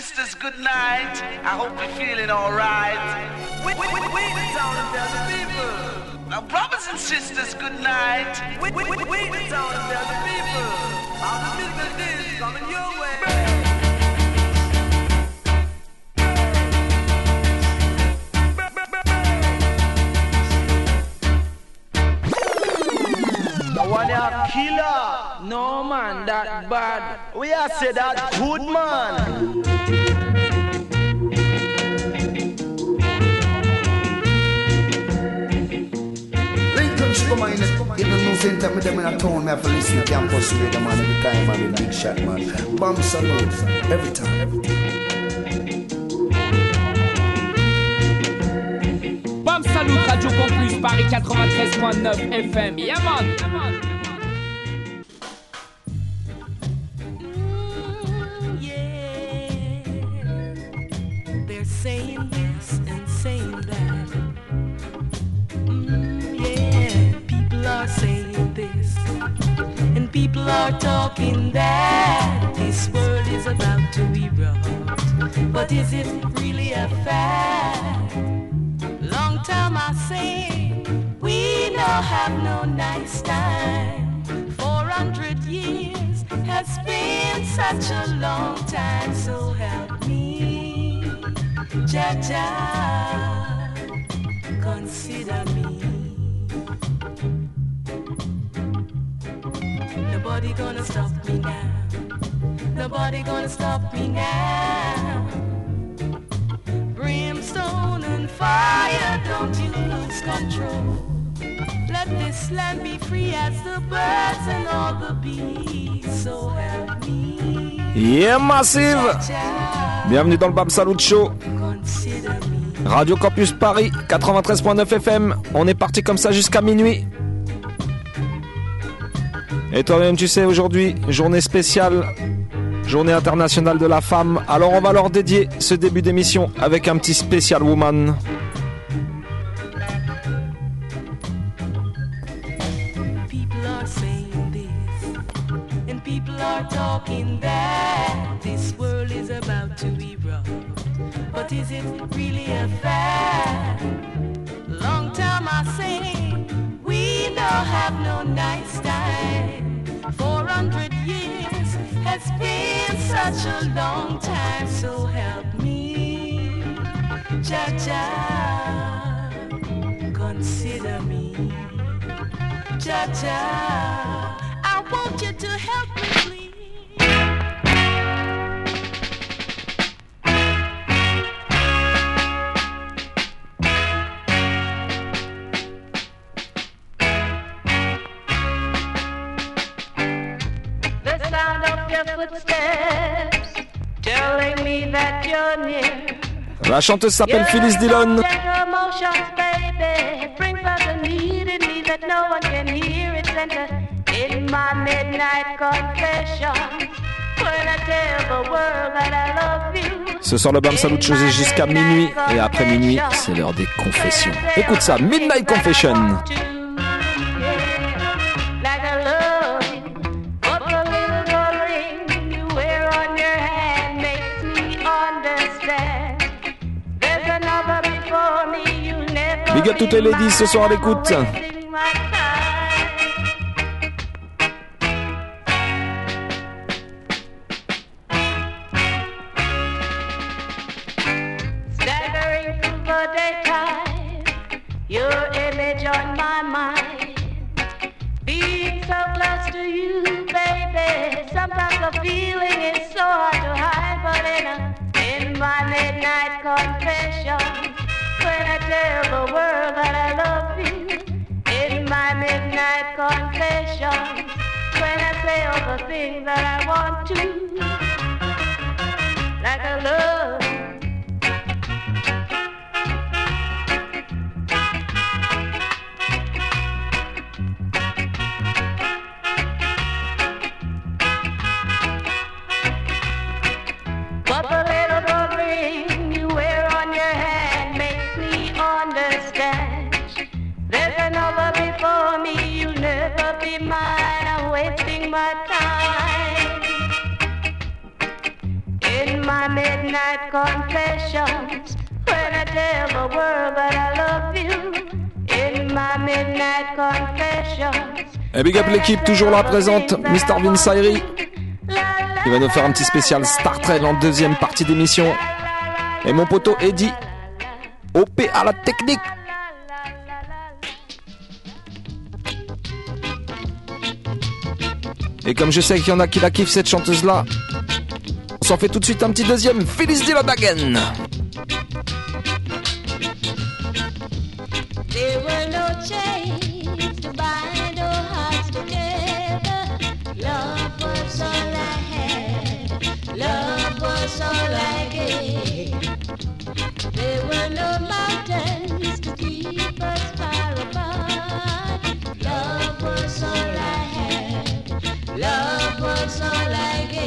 sisters, good night. I hope you're feeling alright. We, we, we, we the town tell the people. Now, brothers and sisters, good night. We, we, we, the town tell the people. The musical days coming your One a killer. No man, that bad. We are say that good man. Lincoln Sugar Man, you don't know same time with them in a town, me have to listen to campus radio man every time, man, the big shot man. Bomb salute, every time. Bam Salut, Radio Campus, Paris 93.9 FM. Yeah, man. They're been such a long time, so help me, Jaja, consider me. Nobody gonna stop me now. Nobody gonna stop me now. Brimstone and fire, don't you lose control. Let this land be free as the birds and all the bees. So help me. Yeah, massive Bienvenue dans le Bam Salut Show. Radio Campus Paris, 93.9 FM. On est parti comme ça jusqu'à minuit. Et toi-même, tu sais, aujourd'hui, journée spéciale, journée internationale de la femme. Alors, on va leur dédier ce début d'émission avec un petit spécial woman. Talking that this world is about to erupt. But is it really a fact? Long time I say we no have no nice time. Four hundred years has been such a long time, so help me, Jaja, consider me. Cha-cha. I want you to help me, world that I love you. Ce soir, le Bam Salut est jusqu'à minuit. Et après minuit, c'est l'heure des confessions. Écoute ça, Midnight Confession. Big up toutes les ladies ce soir à l'écoute. Toujours là présente, Mr. Vince Ayri. Il va nous faire un petit spécial Star Trek en deuxième partie d'émission. Et mon poteau Eddie, OP à la technique. Et comme je sais qu'il y en a qui la kiffent cette chanteuse là, on s'en fait tout de suite un petit deuxième. No chains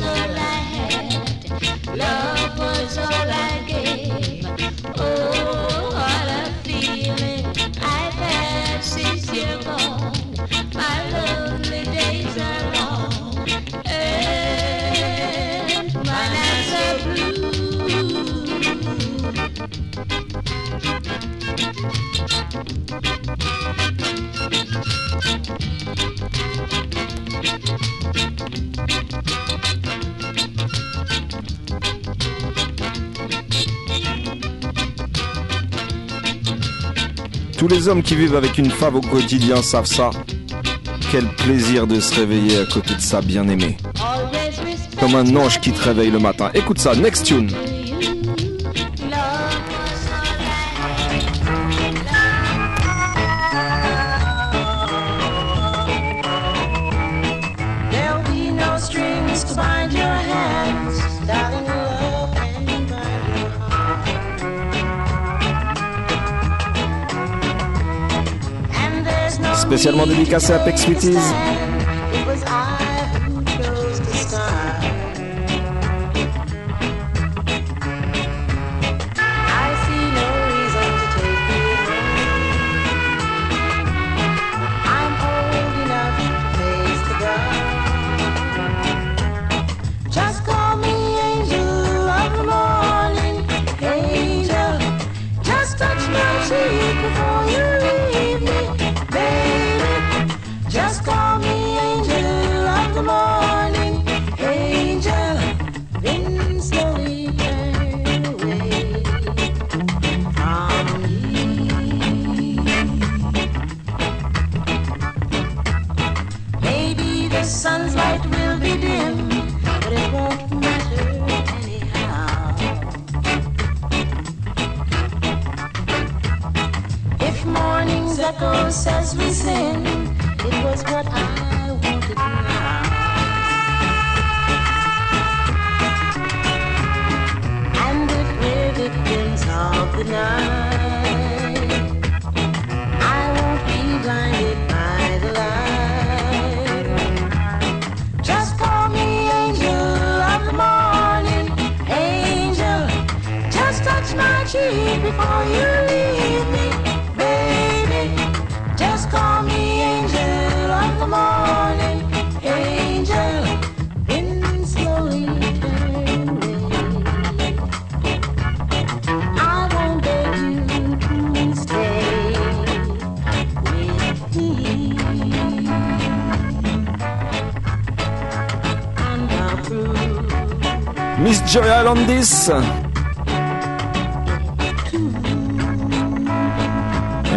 all I had. Love was all I gave. Les hommes qui vivent avec une femme au quotidien savent ça. Quel plaisir de se réveiller à côté de sa bien-aimée. Comme un ange qui te réveille le matin. Écoute ça, next tune. Spécialement dédicacé à to Et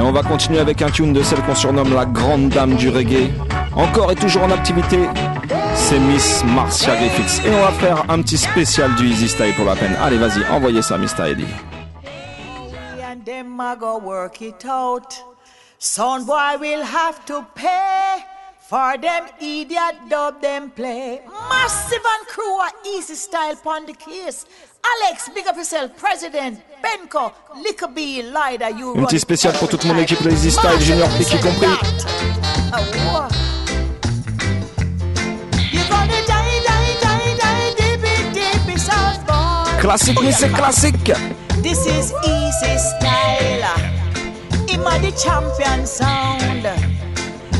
on va continuer avec un tune de celle qu'on surnomme la grande dame du reggae. Encore et toujours en activité, c'est Miss Marcia Griffiths. Et on va faire un petit spécial du Easy Style pour la peine. Allez, vas-y, envoyez ça, Mr. Eddie. them go work it out. Will have to pay For them dub them play. Massive and easy style the. Alex, big up yourself, President, Benko, B, Lida, you Une petite spéciale pour toute mon équipe Easy Style, Junior compris. Dippy, South boy. Classique, mais c'est classique. This is easy style. Him a the champion sound.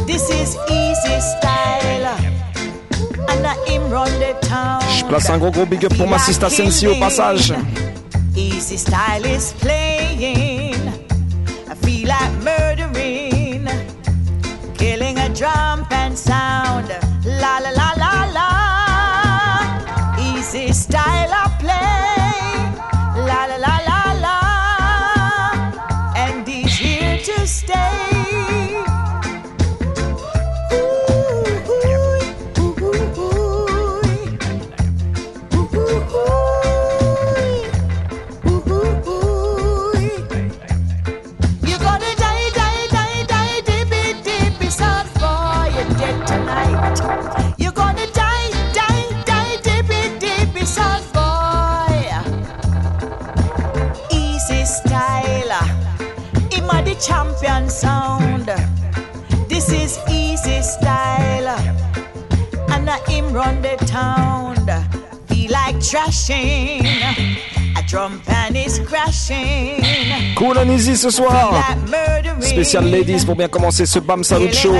This is easy style. Je place un gros gros big up pour ma sista Sensi au passage. Easy style is playing. I feel like murdering. Killing a drum and sound. La la la la la. Easy ce soir. Spécial ladies pour bien commencer ce Bam Salut Show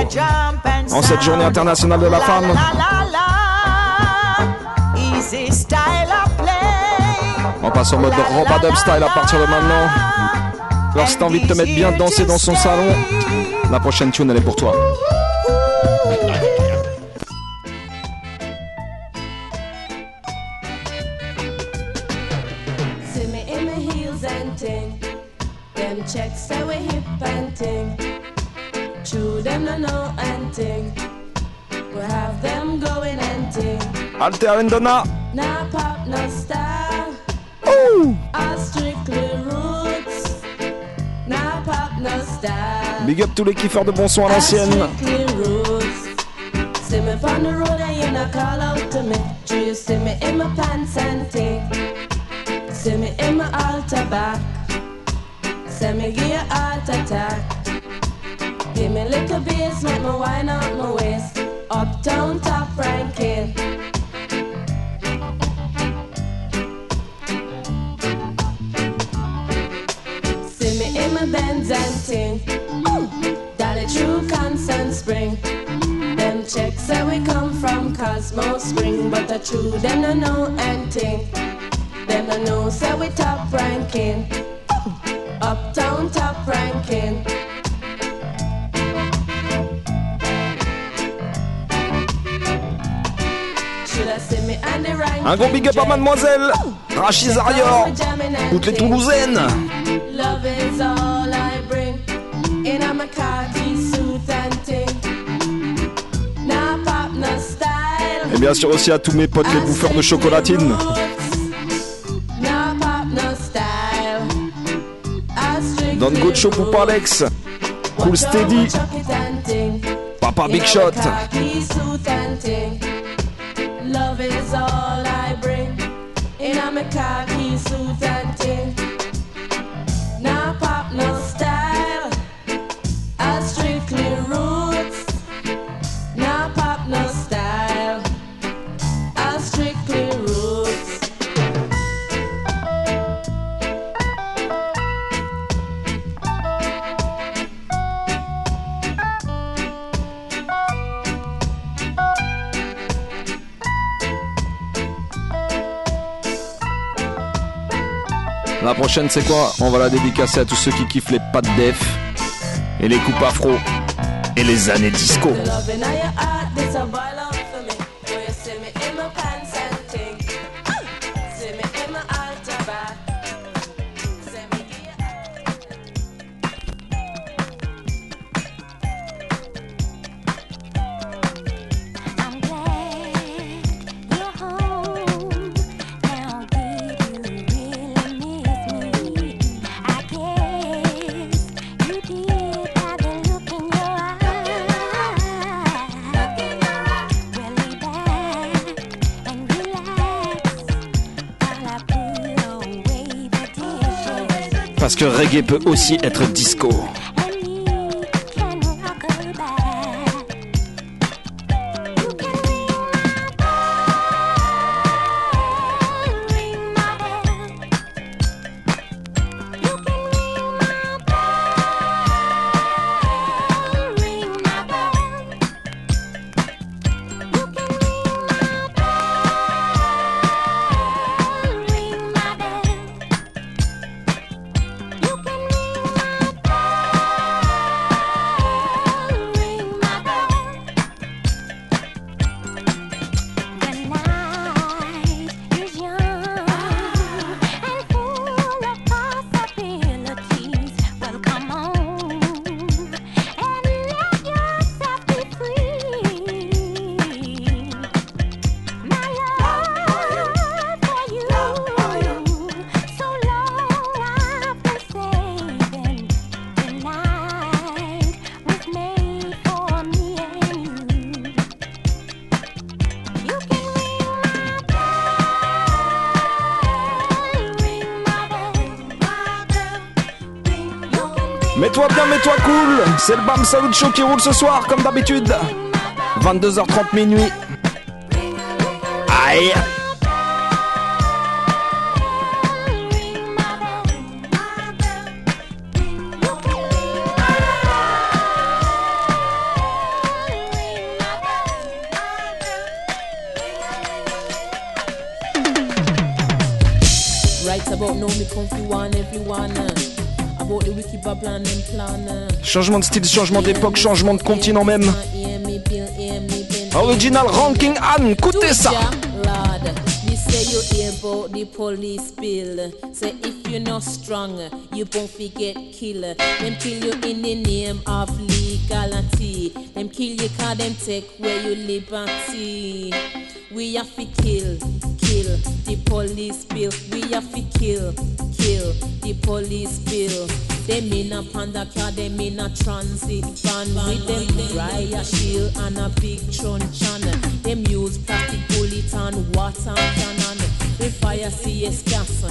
en cette journée internationale de la femme. On passe en mode Robadub style à partir de maintenant. Alors si t'as envie de te mettre bien danser dans son salon, la prochaine tune elle est pour toi. Now pop no style. Ooh. All strictly roots. Now pop no style. Big up tous les kiffeurs de bon son à l'ancienne. See me the road and you not call out to me. Do you see me in my pants and ting? See me in my altar back. See me give you heart attack. Give me little bass, make me wine out mademoiselle Rachid Arior, toutes les Toulousaines. Et bien sûr aussi à tous mes potes les bouffeurs de chocolatine. Don Gocho pour Alex. Cool Steady. Papa Big Shot. Khaki suit c'est quoi On va la dédicacer à tous ceux qui kiffent les pattes def et les coupes afro et les années disco. Parce que reggae peut aussi être disco. C'est le Bam Salut Show qui roule ce soir, comme d'habitude. 22h30 minuit. Aïe. Right about now, me come fi one everyone. Changement de style, changement d'époque, changement de continent même. Original Ranking Anne, écoutez ça. Say you hear about the police bill. Say if you're not strong, you won't forget killer. Them kill you in the name of legality. Them kill you cause them take where you liberty. We have to kill, kill the police bill. We have to kill, kill the police bill. Them in a panda car, them in a transit van with them riot shield and a big truncheon. Them use plastic bullet and water cannon. We fire CS gas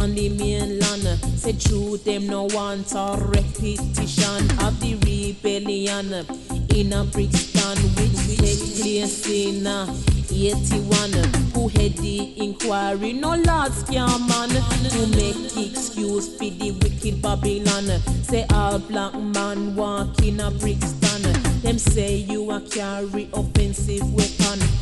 on the mainland. Say true, them no want a repetition of the rebellion in a Brixton which take place in uh, 81. Who head the inquiry? No can man to make excuse for the wicked Babylon. Say all black man walk in a Brixton. Them say you a carry offensive weapon.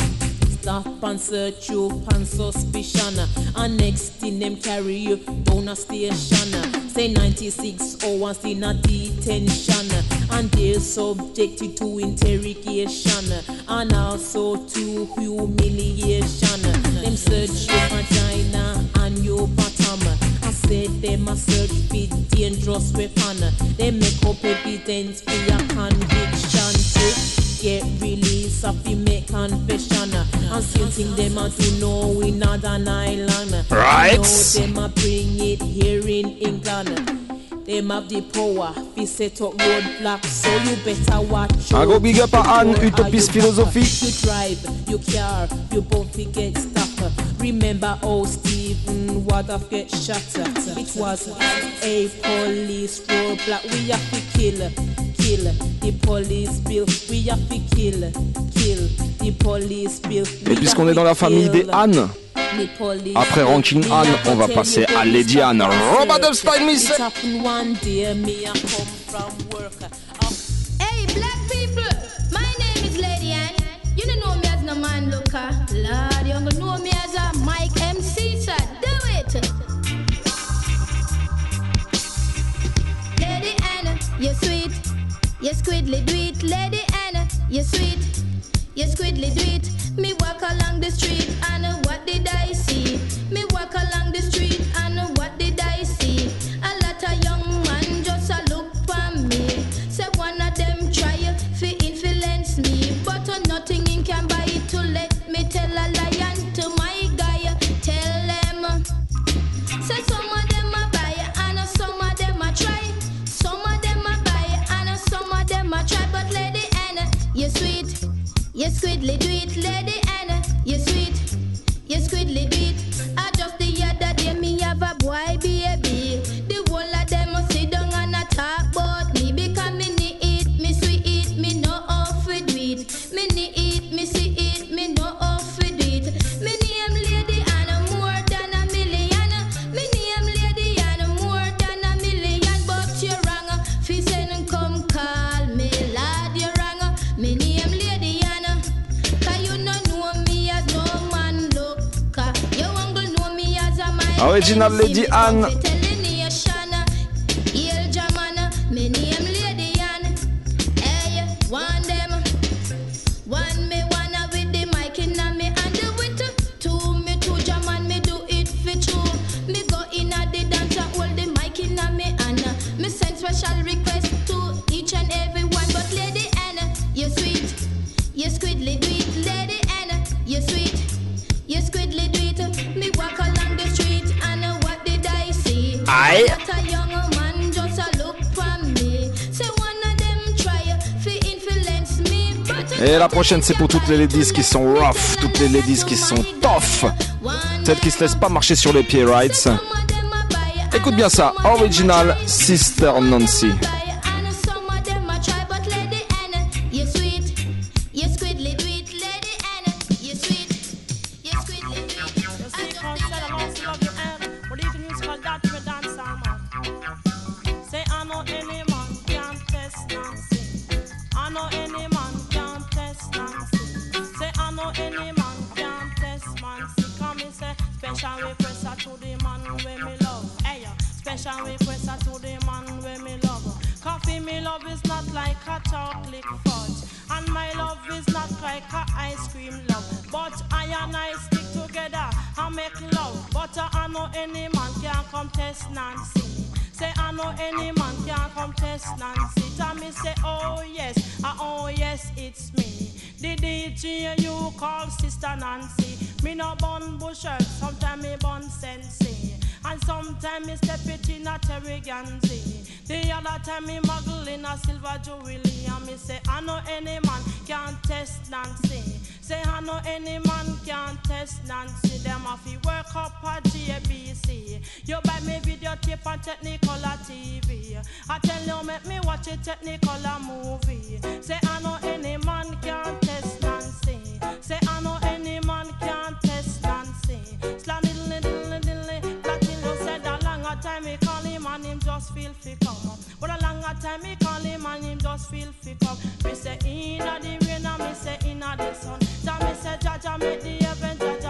Stop and search you on suspicion. And next thing them carry you down a station. Say 96 hours in a detention. And they're subjected to interrogation. And also to humiliation. Them search your vagina and your bottom. I said them a search for dangerous weapon. They make up evidence for your conviction get release of you make confession. And still think them a do know in Northern Ireland. Right. Know them a bring it here in England. Them have the power, fi set up roadblocks, so you better watch. Un gros big up à Anne, Are you Philosophie. You drive, you car, you both get stuck. Remember how Stephen Waldorf get shot? It was a police roadblock. We have to kill, kill the police bill. We have to kill, kill the police bill. Et puisqu'on est dans la famille des Anne, après. Ranking Anne, on va passer à Lady Anne. Robert Epstein, miss. Original c'est pour toutes les ladies qui sont rough, toutes les ladies qui sont tough, celles qui se laissent pas marcher sur les pieds, right? Écoute bien ça, original Sister Nancy. Man can come test Nancy. Say I know any man can come test Nancy. Me say oh yes, ah oh yes it's me. The DJ you call Sister Nancy. Me no bun busher, sometimes me bun sensei. And sometime me step it in a Terry Ganzi. The other time me muggle in a silver jewelry. And me say I know any man can test Nancy. Say I know any man can test Nancy. Them have to work up a JBC. You buy me videotape and Technicolor TV. I tell you make me watch a Technicolor movie. Say I know any man can test just feel fi come. But a longer time me call him and him just feel fi come. Me say inna the rain and me say inna the sun. Tell me say Jaja make the heaven, Jaja make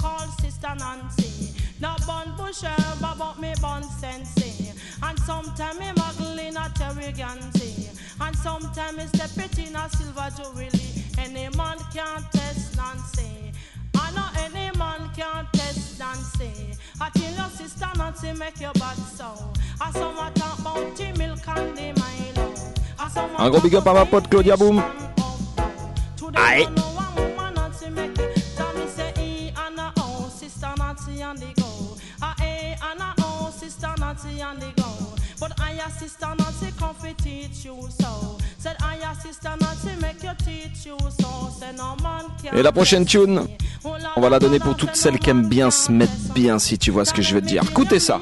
call Sister Nancy. Not bun busher, but me bun sensei. And sometime me muggle in a Terry And sometime me step it in a silver jewelry. Any man can test Nancy. I know any man can test Nancy. I tell your sister Nancy make your bad. I saw my talk about the milk and the Milo. I saw my Un gros big up à ma pote Claudia Boom. Aïe. Sister Nancy and the go. But I a sister Nancy come fi teach you so. Said I a sister Nancy make you teach you so. Say no man can. Et la prochaine tune, on va la donner pour toutes celles qui aiment bien se mettre bien, si tu vois ce que je veux te dire. Écoutez ça.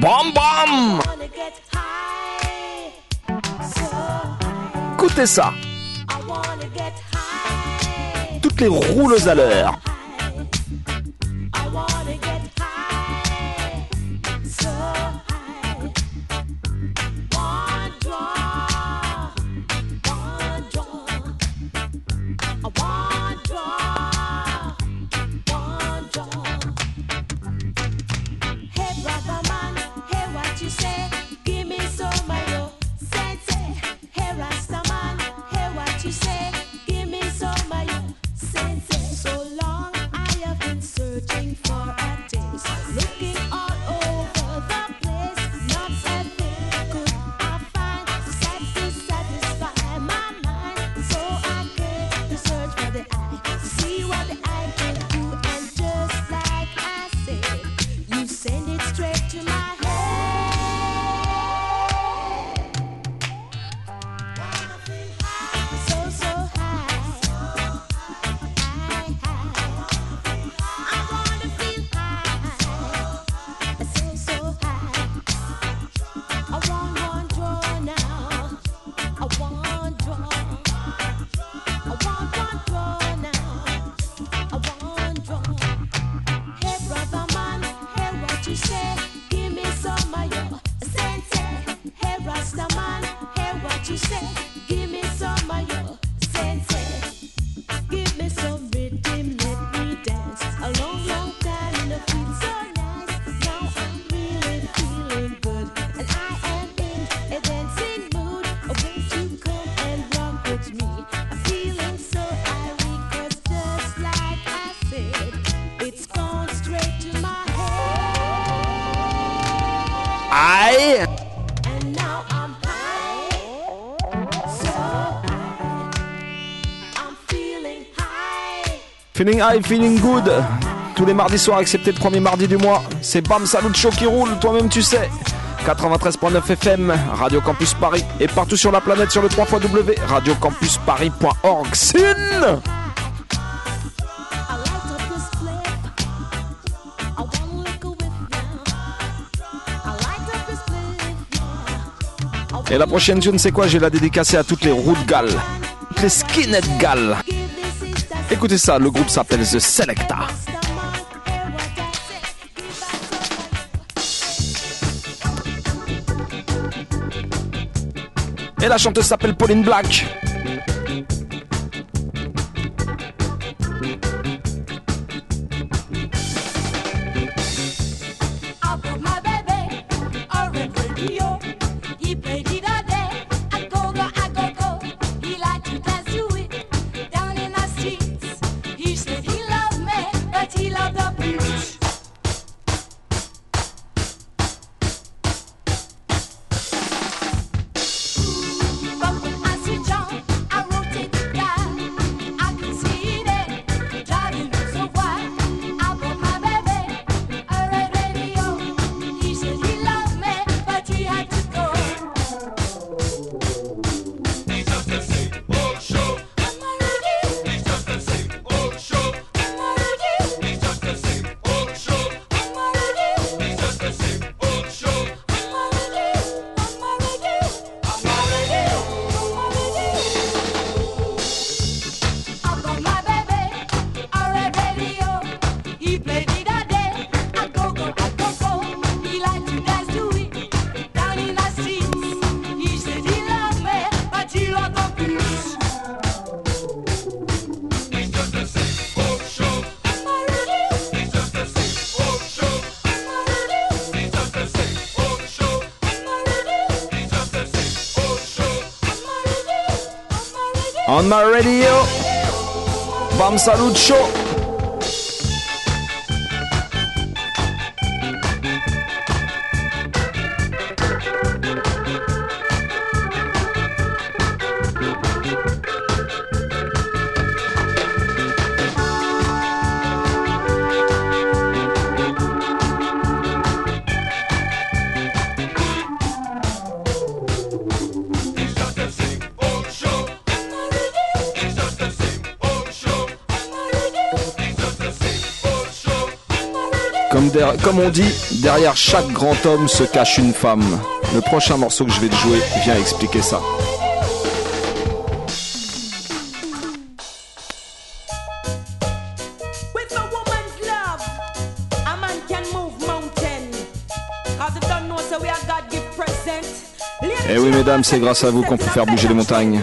Bam bam wanna get high, so Écoutez ça. I wanna get high, Toutes les rouleuses à l'heure. Feeling high, feeling good. Tous les mardis soirs, excepté le premier mardi du mois. C'est Bam Salut Show qui roule, toi-même tu sais. 93.9 FM, Radio Campus Paris. Et partout sur la planète sur le 3 W, radiocampusparis.org. Sin! Et la prochaine tune, c'est quoi? Je vais la dédicacer à toutes les routes galles, toutes les skinhead galles. Écoutez ça, le groupe s'appelle The Selecta. Et la chanteuse s'appelle Pauline Black. on my radio. Bam salut show. comme on dit, derrière chaque grand homme se cache une femme. Le prochain morceau que je vais te jouer vient expliquer ça. Eh oui mesdames, c'est grâce à vous qu'on peut faire bouger les montagnes.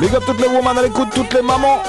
Big up toutes les women à l'écoute, toutes les mamans.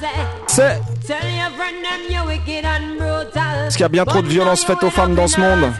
Say, C'est Tell your friend them you wicked and brutal. Est-ce qu'il y a bien trop de violence faite aux femmes dans ce monde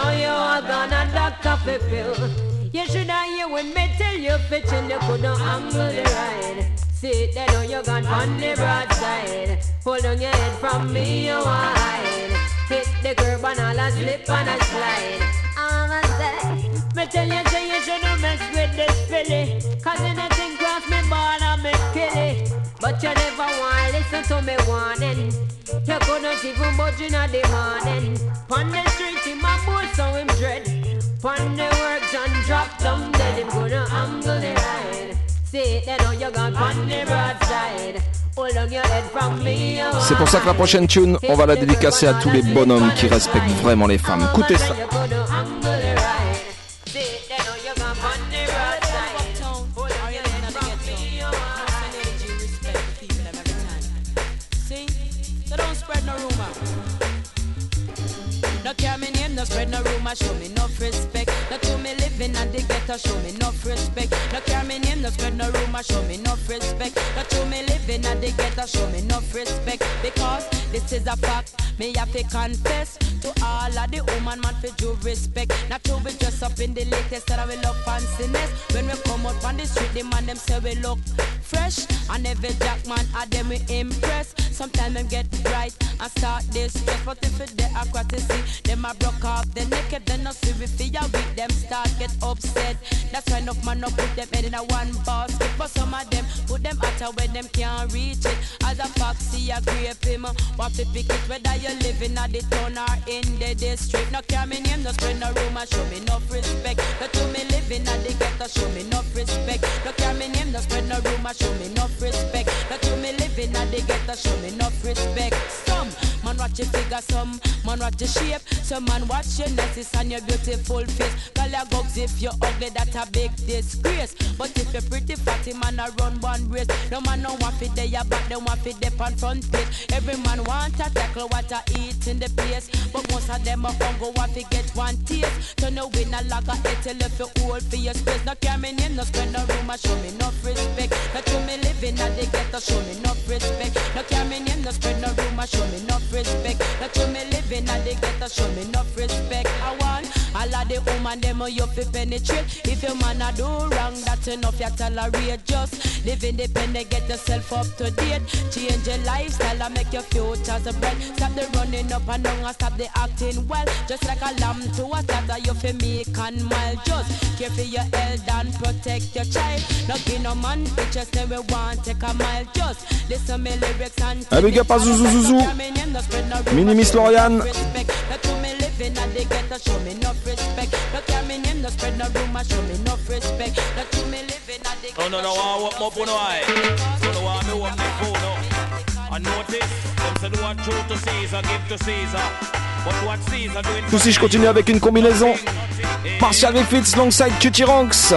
Talk about too much, girl, you kill. You never stop till you write your own a will. Now you are gonna duck coffee pill. You should have hear when me tell you fetching you couldn't angle the ride. See, they know you're gone on the broadside. Hold on your head from me, you wide. Hit the curb and all a slip and a slide. I'ma say, me tell you, say you shouldn't mess with this filly. Cause anything cross me born and me kill it. But you never want to listen to me warning. You couldn't even budge in the morning. Pon the street, in my boat, so him dread. Pon the work, John drop down dead. Him gonna angle the ride. See, they know you gone pon the broadside. Hold on your head from me. you c'est pour ça que la prochaine tune, on va la dédicacer à tous les bonhommes qui respectent vraiment les femmes. Écoutez ça. No spread no rumor, show me no respect. No to me living at the ghetto, show me no respect. No care me name, no spread no rumor, show me no respect. No to me living at the ghetto, show me no respect. Because this is a fact, me have to confess to all of the woman man for due respect. Not to be dressed up in the latest that we love fanciness. When we come out on the street, the man them say we look fresh. And every jack man at them we impress. Sometimes them get right and start this stress. But if it they see, them a broke off the naked, then no see we feel weak. Them start get upset. That's why enough man no put them head in a one basket. But some of them put them out where them can't reach it. As a foxy, a grape him. What to pick it whether you living at the town or in the district. No care me name, no spread no rumor, show me no respect. No to me living at the ghetto, show me no respect. No care me name, no spread no rumor, show me enough respect. No to me living at the ghetto, show me enough respect. Some man watch your figure, some man watch your shape, some man watch your necklace and your beautiful face. Call your gogs if you're ugly, that a big disgrace. But if you're pretty fatty, man, I run one race. No man no want fit there, but they want fit there on front page. Every man want to tackle what I eat in the place, but most of them are hungry want to get one taste. Turn the winner like a hit till if you hold for your space. No care me name, no spend no room, show me no respect. No to me living at the ghetto, show me no respect. No me name, no spread no rumor, show me no respect. No to me living at the ghetto, show me no respect. I want all of the woman them you fi penetrate. If your man a do wrong, that's enough you tolerate. Just live independent, get yourself up to date. Change your lifestyle and make your futures a bright. Stop the running up and down and stop the acting well. Just like a lamb to a slaughter, you fi make and mile. Just care for your health and protect your child. Not be no man, just them we want take a mile. Just listen me lyrics and Un big up à Zouzou Zouzou. Mini Miss Lauriane. respect. Not to me living at the ghetto, show me no respect. No care me name, no spread no rumor, show me no respect. Not to me living at the Oh no no, I want more for no eye. So no want me want me phone no. And notice, them say do what true to Caesar, give to Caesar. But what Caesar doing Tout si je continue avec une combinaison. Marcia Griffiths alongside Cutty Ranks.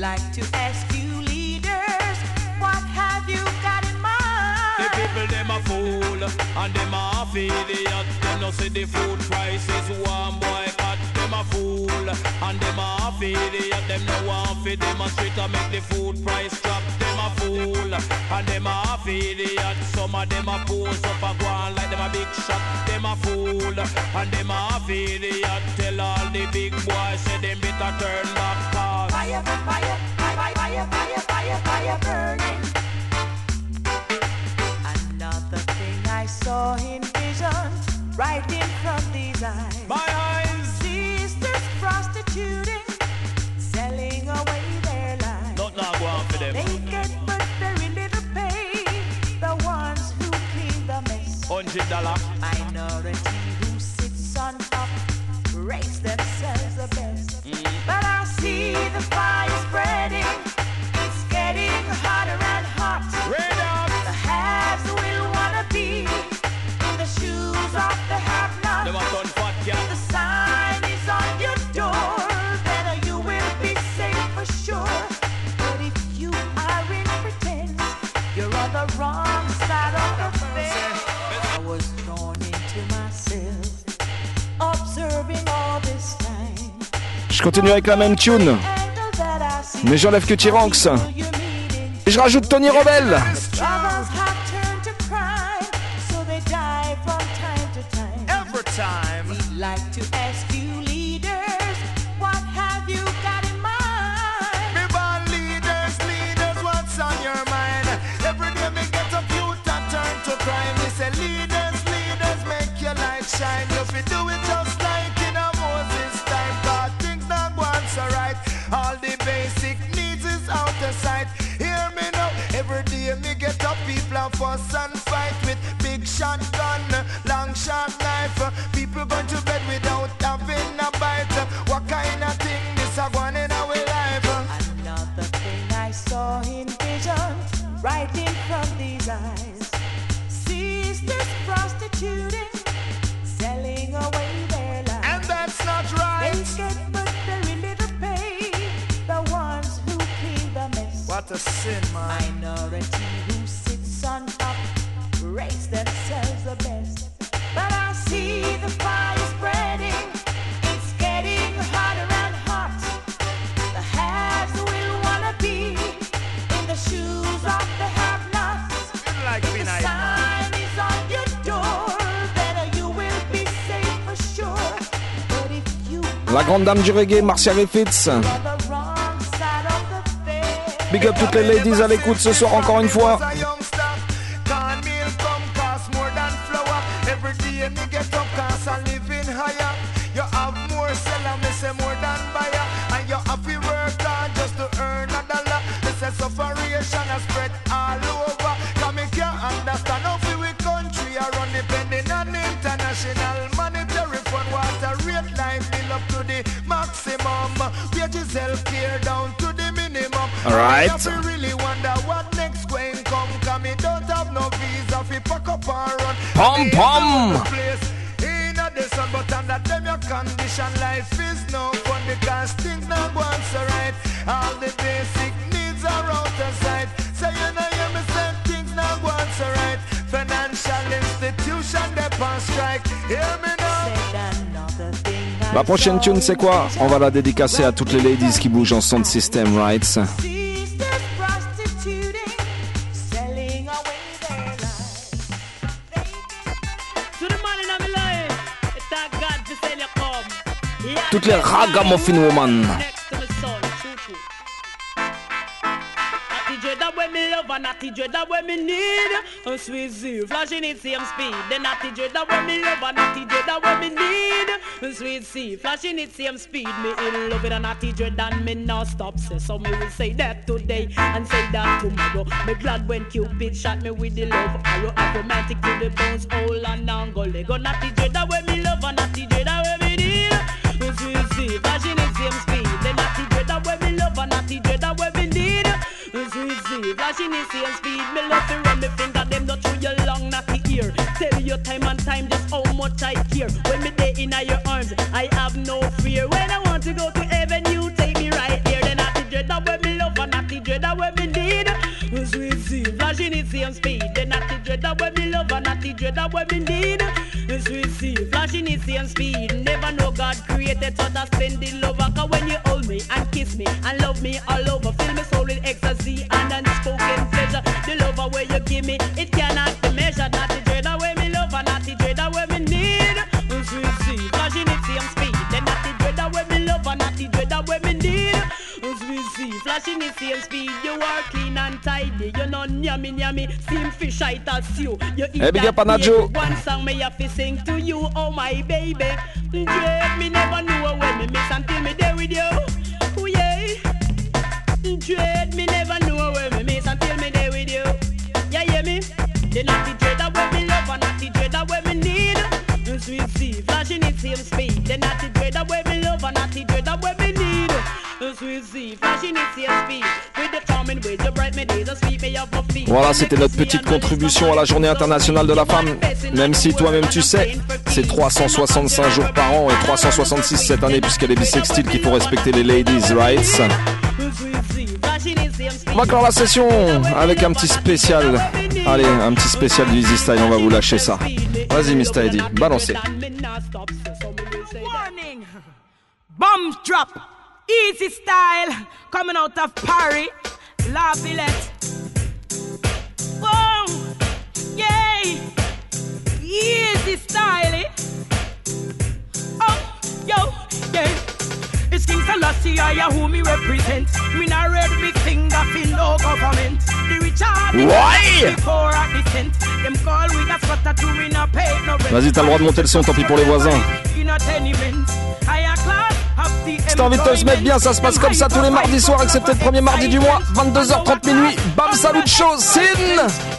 Like to ask you leaders, what have you got in mind? The people them a fool and them a idiot. Them no see the food prices one boy and them a idiot. Them no want fi demonstrate to make the food price drop. Them a fool and them a idiot. Some of them a pose up a go on like them a big shot. Them a fool and them a idiot. Tell all the big boys say them better turn back. Cause Fire, fire, fire, fire, fire, fire, fire burning. Another thing I saw in vision, right in front these eyes. My eyes. Hundred dollar. Minority who sits on top rates themselves Je continue avec la même tune, mais j'enlève que T-Ranks. Et je rajoute Tony Rebel. Front these eyes. Sisters prostituting, selling away their lives. And that's not right. They get but very little pay. The ones who clean the mess. What a sin, man. Minority who sits on top rates themselves the best. But I see the fire La grande dame du reggae, Marcia Griffiths. Big up toutes les ladies à l'écoute ce soir encore une fois. Pom, pom. but under them your condition life is no fun because things not going so right. All the basic needs are out of sight. So you know you me say things not going so right. Financial institution they on strike. Hear me now. La prochaine tune, c'est quoi? On va la dédicacer à toutes les ladies qui bougent en son de système, right? That way me love natty dread that way me need. A sweet Z, flashing it same speed. The natty dread that way me love natty dread that way me need. A sweet C, flashing it same speed. Me in love with a natty dread and me not stop. Say so me will say that today and say that tomorrow. Me glad when Cupid shot me with the love arrow. Romantic to the bones, all and now go dread that way me love and natty Z, flashing the same speed. Me love to run me finger, them not through your long natty ear. Tell you time and time just how much I care. When me day in your arms, I have no fear. When I want to go to heaven, you take me right here. The natty dread that way me love and natty dread that way me need. Sweet Z, flashing the same speed. The natty dread that way me love and natty dread that way me need. Sweet Z, flashing the same speed. Never know God created such a splendid lover. Cause when you hold me and kiss me and love me all over, fill me soul with ecstasy Z, flashing it same speed. You are clean and tidy. You know yummy yummy. Steam fish I toss you. You eat Hey, big that up. One song me have to sing to you, oh my baby. Dread me never knew when me miss until me there with you. Oh yeah. Dread me never knew when me miss until me there with you. Yeah, hear me? The naughty dread that way me love and naughty dread that same speed. The natty dread the way me love and natty dread the way need. Sweet sea, flashing its same speed. The charming ways you bright me days, and sweep me off my feet. Voilà, c'était notre petite contribution à la journée internationale de la femme. Même si toi-même tu sais, c'est 365 jours par an et 366 cette année a les bisextiles qu'il faut respecter les ladies' rights. On va clore la session avec un petit spécial. Allez, un petit spécial du Easy Style, on va vous lâcher ça. Vas-y, Mr. Eddie, balancez. Warning! Bomb drop! Easy style! Coming out of Paris! La Villette! Boom! Yay! Easy style! Oh, yo, yeah! It's King Selassie, I uh, who me represent. Me not red big finger fin no government. The rich are the Why? poor are the cent. Them call we got squatter to we not pay no rent. Vas-y, t'as le droit de monter le son, tant pis pour les voisins. In a tenement, higher class Si t'as envie de te se mettre bien, ça se passe comme ça tous les mardis soirs, excepté le premier mardi du mois, 22h30 minuit. Bam, salut choses, Sin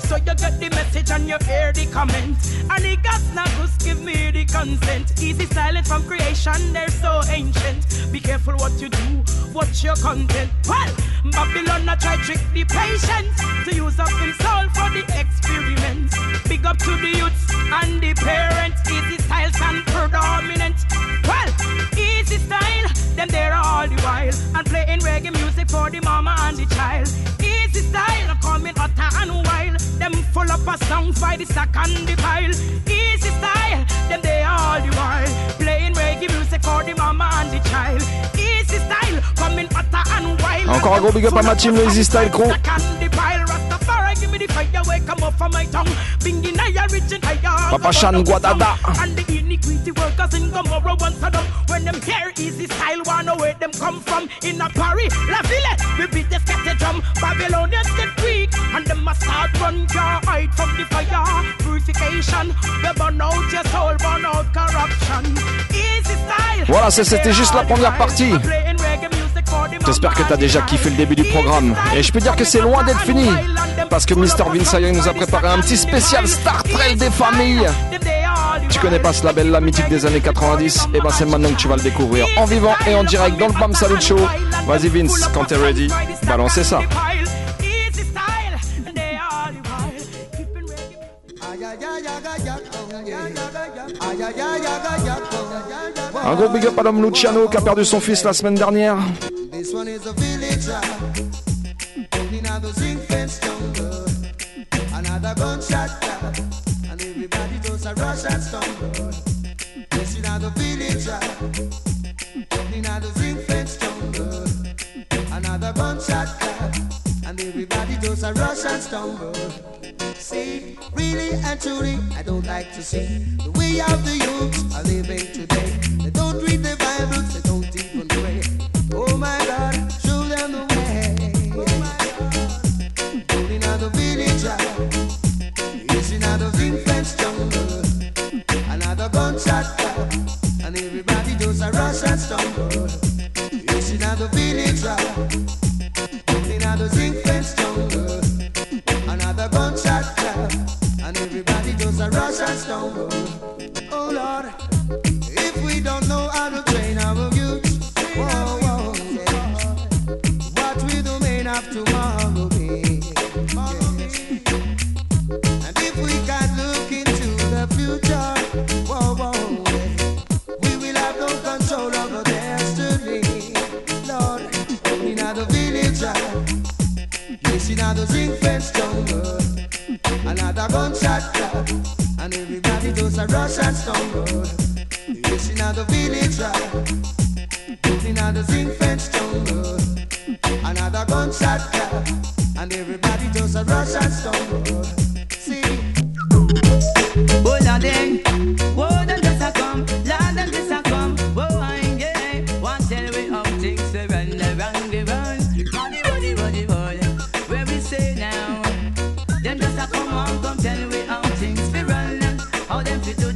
So you get the message and you hear the comment. And the gods not just give me the consent. Easy silent from creation, they're so ancient. Be careful what you do, watch your content. Well, Babylon not try trick the patient to use up him soul for the experiment. Big up to the youths and the parents. Easy style stand predominant. Well, easy style, them there all the while. And playing reggae music for the mama and the child. Easy style, coming hotter and wild. Them full up of songs by the stack and the pile. Easy style, them they all the while. Playing reggae music for the mama and the child. Easy style, coming hotter and wild. Encore un gros big up à ma team, Easy Style Crew. Stack and the pile, Rastafari, give me the fire, wake come up from my tongue. Binging higher, reaching higher. Papa Shan Guadada. And the iniquity workers in Gomorrah once a them. When them hear easy style, wanna where them come from. In a Paris, La Ville, we beat the drum. Babylonians get weak, and them must start run your hide from the fire. Purification, we burn out your soul, burn out corruption. Easy style. Voilà, ça c'était juste la première partie. J'espère que t'as déjà kiffé le début du programme. Et je peux dire que c'est loin d'être fini. Parce que Mr. Young nous a préparé un petit spécial Star Trek des familles. Tu connais pas ce label, la mythique des années 90 Et ben c'est maintenant que tu vas le découvrir en vivant et en direct dans le Bam Salut Show. Vas-y Vince, quand t'es ready, balancez ça. Un gros big up à l'homme Luciano qui a perdu son fils la semaine dernière. Everybody does a rush and stumble. This in a village rock. In a zinc fence jungle. Another gunshot clap. And everybody does a rush and stumble. See, really and truly, I don't like to see the way of the youth are living today. And everybody does a rush and stumble. Another village, another infant jungle. Another gunshot and everybody does a rush and stumble. And everybody does a rush and stumble. Yes, in the village, in the zinc fence jungle, another gunshot clap, and everybody does a rush and stumble. Them fit do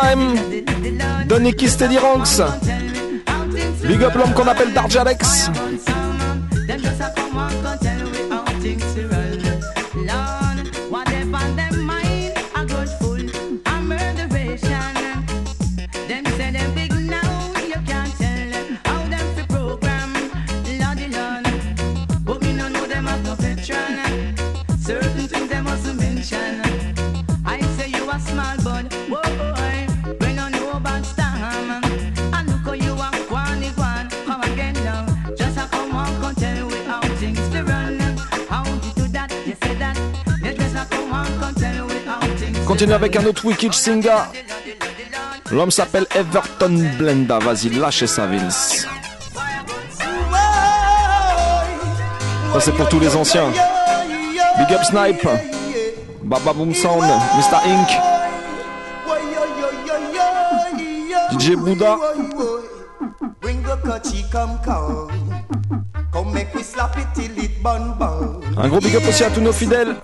Time, Donny Kiss, Teddy Ranks. Big up l'homme qu'on appelle Darjalex. Avec un autre Wicked Singer. L'homme s'appelle Everton Blenda. Vas-y, lâchez ça, Vince. Ça, c'est pour tous les anciens. Big up Snipe. Baba Boom Sound. Mr. Inc. DJ Bouddha. Un gros big up aussi à tous nos fidèles.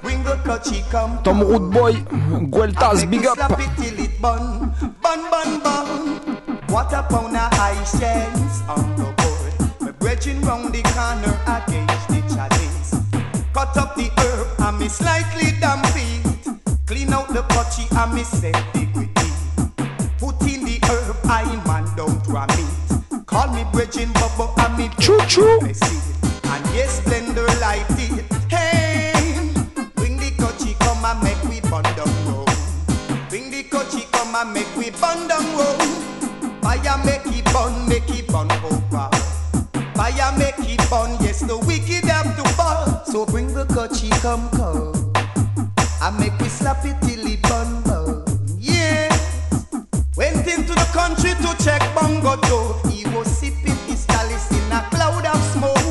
Tom Root Boy. Gueltas, big up. What a pound of high cents on the board. My brethren round the corner against the chalice. Cut up the herb and me slightly damp it. Clean out the potty and me set gritty. Put in the herb, I man don't ram it. Call me brethren bubble and me choo choo. Bun, yes, the wicked have to fall. So bring the coachy come come. I make we slap it till it bun. Yeah. Went into the country to check Bongo Joe. He was sipping his chalice in a cloud of smoke.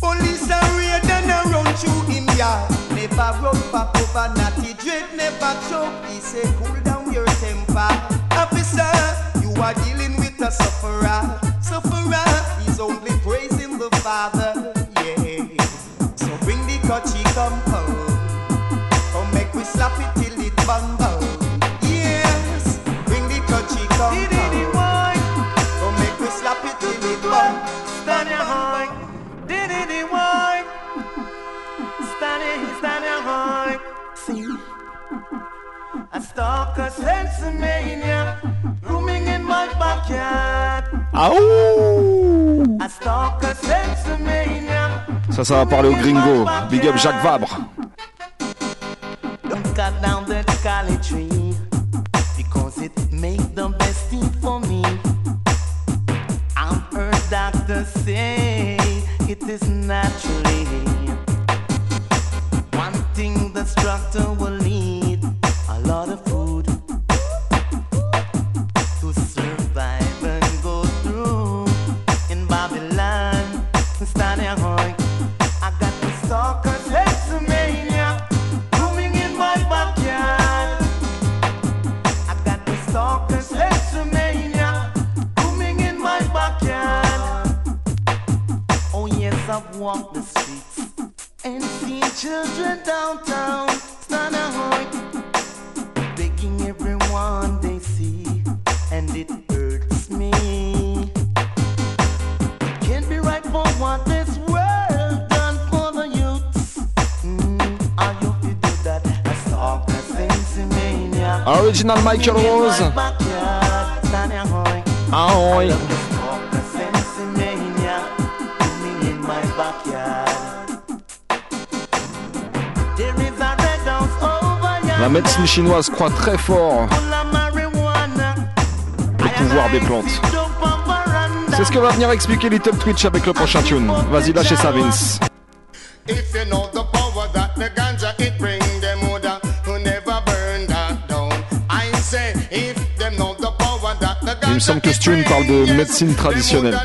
Police are raid and a run through yard. Never run back over, natty dread never choke. He say, cool down your temper. Officer, you are dealing with a sufferer. Sufferer, sensimania rooming in my backyard. Aouh A stalker sensimania. Ça, ça va parler au gringo. Big up Jacques Vabre. Don't cut down the scarlet tree because it make the best thing for me. I've heard doctors say it is naturally one thing the structure will everyone they see, and it hurts me. It can't be right for what this world done for the youths. Mm, I hope you do that. A stalker sensimania. Original Michael Rose. Backyard, standing ahoy. La médecine chinoise croit très fort pouvoir des plantes. C'est ce que va venir expliquer Little Twitch avec le prochain tune. Vas-y, lâchez ça, Vince. If you know the power that the ganja it bring, them woulda who never burn that down. I say if them know the power that the Il me ganja semble que ce tune parle de médecine traditionnelle.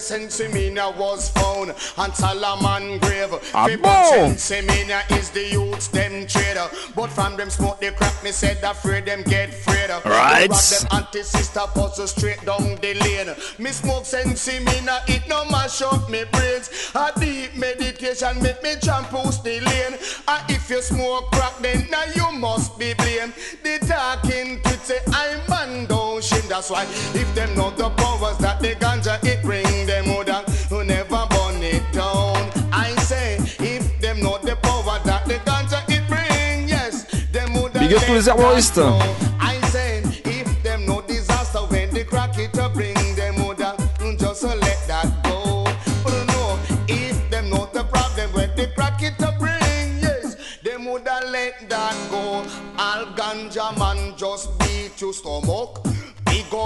Say Sensimina was found on Solomon grave. People? Sensimina is the youths them trader. But from them smoke they crack me said afraid them get afraid. Right. Rob them anti-sister puzzle straight down the lane. Me smoke Sensimina it no mash up me brains. A deep meditation make me the lane. And if you smoke crack then now you must be blamed. The talking to say I man don't shame. That's why if them know the powers that the ganja it bring them woulda never burn it down. Big up tous les.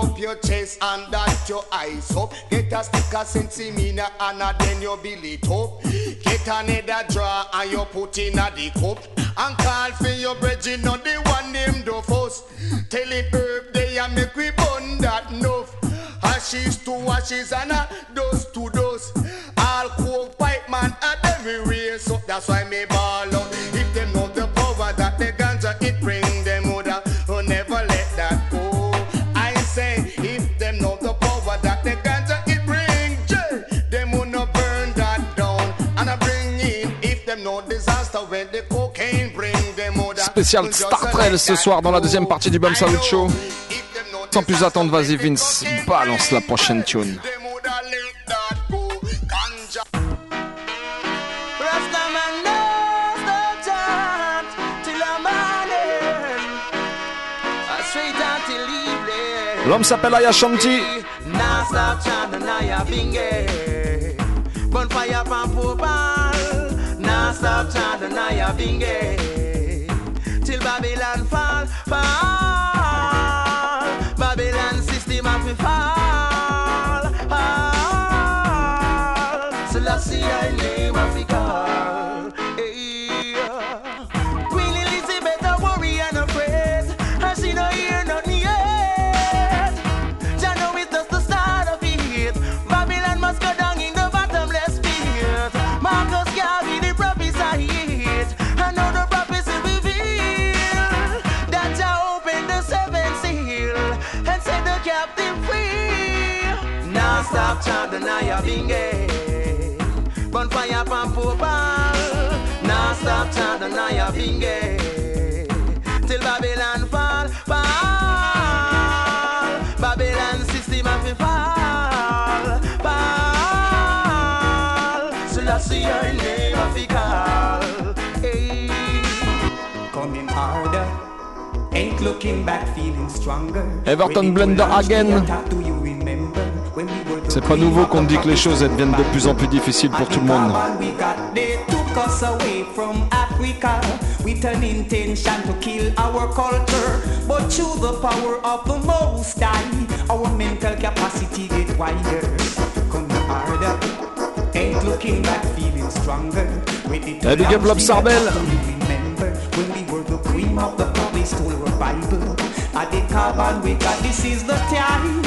Up your chest and that your eyes up. Get a stick of sensimina and a then you build it up. Get another draw and you put in a the cup. And call for your you know the one named do first. Tell it herb they and make we burn that enough. Ashes to ashes and a dust to dust. All coke pipe man and everywhere. So that's why me ball out. Spécial Star Trail ce soir dans la deuxième partie du Bam Salut Show. Sans plus attendre, vas-y Vince, balance la prochaine tune. Rastaman knows the chant till a morning. Uh, Straight until evening. L'homme s'appelle Aya Shanti. Now stop chanting, now ya binge. Bonfire from Popal. Now stop chanting, now ya binge. Till Babylon fall, fall. Babylon system have to fall, fall. Selassie, I name of being gay. Bonfire from Popal. Now stop being gay. Till Babylon fall, fall. Babylon system have to fall, fall. Selassie, your name of the call. Hey. Coming harder, ain't looking back, feeling stronger. Everton Blender again. C'est pas nouveau qu'on dit que les choses elles deviennent de plus en plus difficiles pour tout le monde. Us away from Africa with an intention to kill our culture. But through the power of the Most High, our mental capacity get wider. Coming harder, ain't looking back, feeling stronger. Ready to big up Sarbel. remember when we were the cream of the crop, they stole our Bible. At the carbon we got this is the time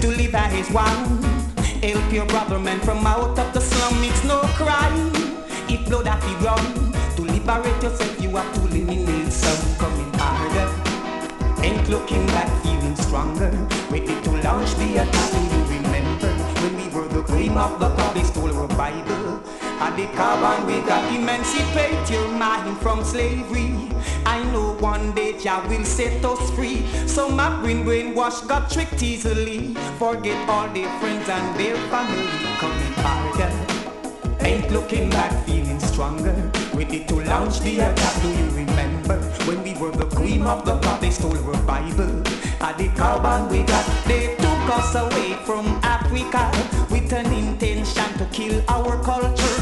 to live as one. Help your brother man from out of the slum, it's no crime. If blood have to run, to liberate yourself you have to eliminate some coming harder. Ain't looking back, feeling stronger. Ready to launch the attack, you remember when we were the cream of the stole our Bible. At the carbon we got emancipate your mind from slavery. I know one day Jah will set us free. So my brain brainwash got tricked easily. Forget all their friends and their family. Coming harder. Ain't looking back, feeling stronger. Ready to launch the attack. Do you remember when we were the cream of the crop? They stole our Bible. At the carbon we got, they took us away from Africa with an intention to kill our culture.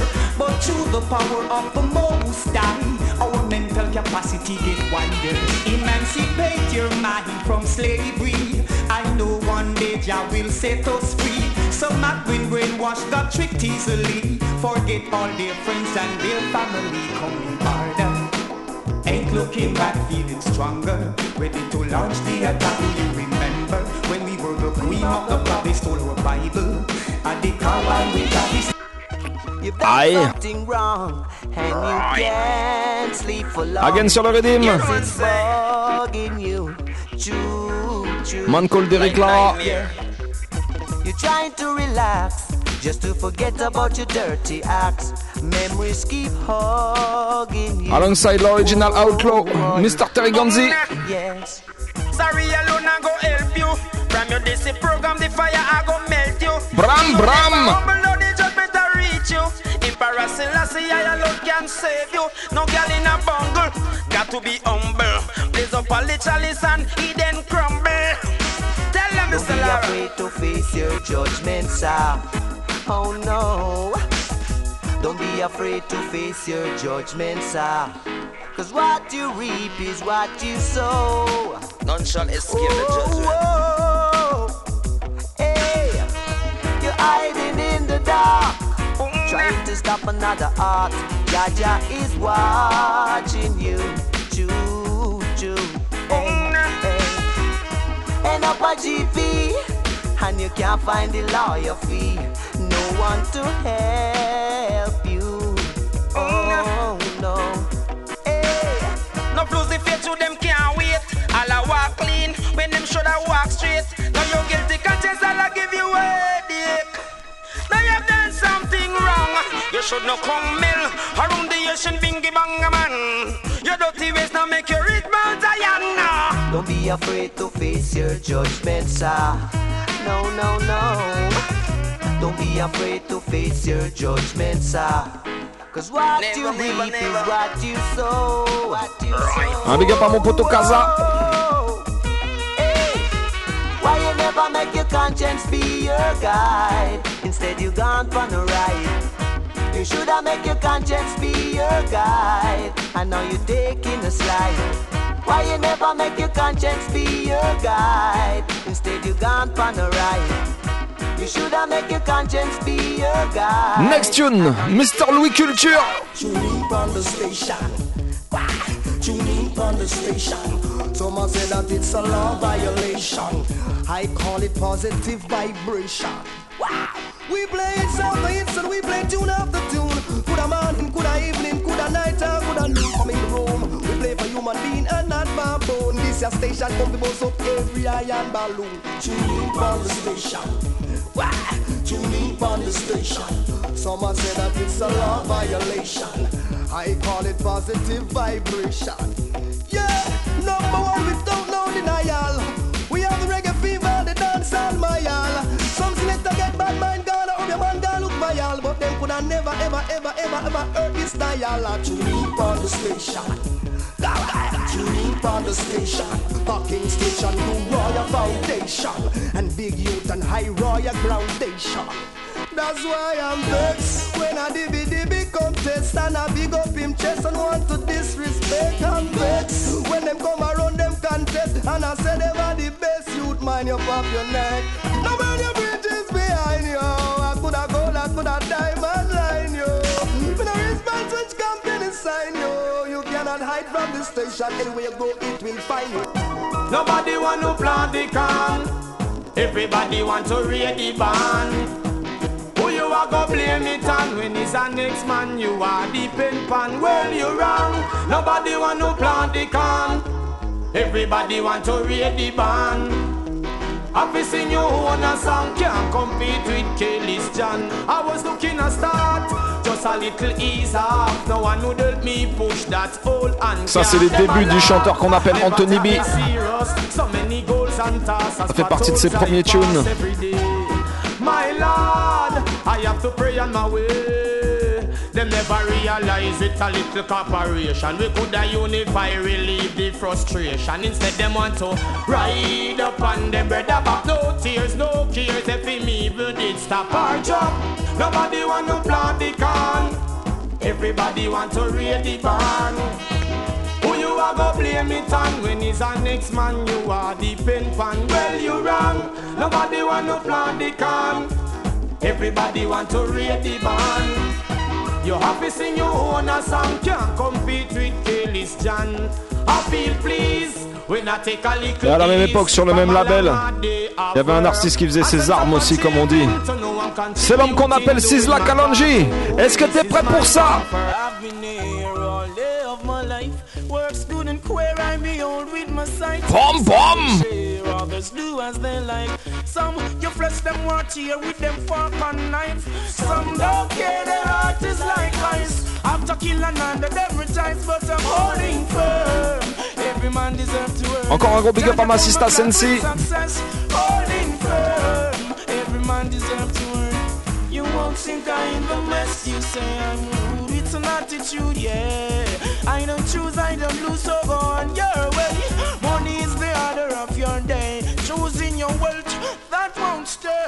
Through the power of the Most High, our mental capacity get wider. Emancipate your mind from slavery. I know one day Jah will set us free. Some not been brainwashed, got tricked easily. Forget all their friends and their family coming harder. Ain't looking back, feeling stronger. Ready to launch the attack. You remember when we were the queen of the block? They stole our Bible. And the cowboy we got this. You've Aye. done wrong and you can't sleep for long. Again sur le rythme. Yes, it's bugging you. Choo, choo. Man called Derrick Lara. Yeah. You're trying to relax just to forget about your dirty acts. Memories keep hugging you. Alongside l'original Outlaw, Mr. Terry Ganzie. Yes. Sorry alone I go help you. From your DC program, the fire I go melt you. Bram, Bram. Humble, no, I reach you. Selassie, I alone can save you. No girl in a bungle, got to be humble. Blaze up a chalice and he then crumble. Tell them, Don't be afraid to face your judgment, sir. Oh no. Don't be afraid to face your judgment, sir. Cause what you reap is what you sow. None shall escape the judgment. Whoa, hey, you're hiding in the dark, trying to stop another art. Jaja is watching you, choo choo. Oh, hey, hey. End up a GP, and you can't find the lawyer fee. No one to help you. Oh no. Hey, No lose the faith to them can't wait. All I walk clean when them should I walk straight. Now you're guilty conscience, I'll give you a should not come mill around the ocean, bingy banga man. Your dirty ways now make you rich man Zion now. Don't be afraid to face your judgment, sir. No, no, no. Don't be afraid to face your judgment, sir. Cause what Never, you never, reap never. is what you sow. What you sow. Un big up à mon poteau Kaza. Why you never make your conscience be your guide? Instead you gone for the ride. You shoulda make your conscience be your guide. And now you're taking a slide. Why you never make your conscience be your guide? Instead you gone for the ride. You shoulda make your conscience be your guide. Next tune, Mr. Louie Culture. Tune in on the station. Wah. Tune in on the station. Someone said that it's a law violation. I call it positive vibration. We play it sound the hits and we play tune after tune. Coulda morning, coulda evening, coulda night, or coulda noon. Come in the room. We play for human being and not baboon. This your station, come to bust up every iron balloon. Tune in on the station. Wah. Tune in on the station. Someone said that it's a law violation. I call it positive vibration. Yeah, number one without no denial. We have the reggae fever, the dance and mayal. Some mayal. Them coulda never, ever, ever, ever, ever hurt this dial. I Tune in on the station. Tune in on the station. Fucking station, new royal foundation. And big youth and high royal groundation. That's why I'm vexed when I dibby contest and I big up him chest and want to disrespect. I'm vexed when them come around them contest and I say them are the best youth mind you pop your neck. Now when your I coulda diamond line you. When a response which company sign you, you cannot hide from the station. Anywhere you go, it will find you. Nobody want to plant the can. Everybody want to read the band. Who you are go blame it on when it's a next man you are the pen pan. Well you wrong. Nobody want to plant the can. Everybody want to read the band. Happy sing you own a song can't compete with Kelly's John. I was looking a start. Just a little ease off. No one would help me push that old and Ça, c'est les débuts du chanteur qu'on appelle Anthony B. Ça fait partie de ses premiers tunes. My Lord, I have to pray on my way. Them never realize it a little corporation. We could have unify, relieve the frustration. Instead, them want to ride up on them brother back. No tears, no it stop or jump. Nobody want to plant the can. Everybody want to read the barn. Who you are go blame it on when he's a next man you are depend pan. Well you wrong. Nobody want to plant the can. Everybody want to read the barn. You happy sing your own a song can't compete with Kelly's John. I feel please when I take a little Et à la même époque, sur le même label, il y avait un artiste qui faisait ses armes aussi, comme on dit. C'est l'homme qu'on appelle Sizzla Kalonji. Est-ce que t'es prêt pour ça? I've been here all day of my life. Works good and queer, I behold with my sight. Bom, bom. Others do as they like. Some you flesh them want here with them fork and knife. Some don't care, their heart is like ice. After killing another, them retires, but I'm holding firm. Every man deserves to earn. Encore un gros big up à ma sista Sensi. Holding firm. Every man deserves to earn. You won't think I in the mess. You say I'm rude. It's an attitude, yeah. I don't choose, I don't lose, so go on your way. Money is the order of your day. Choosing your wealth, that won't stay.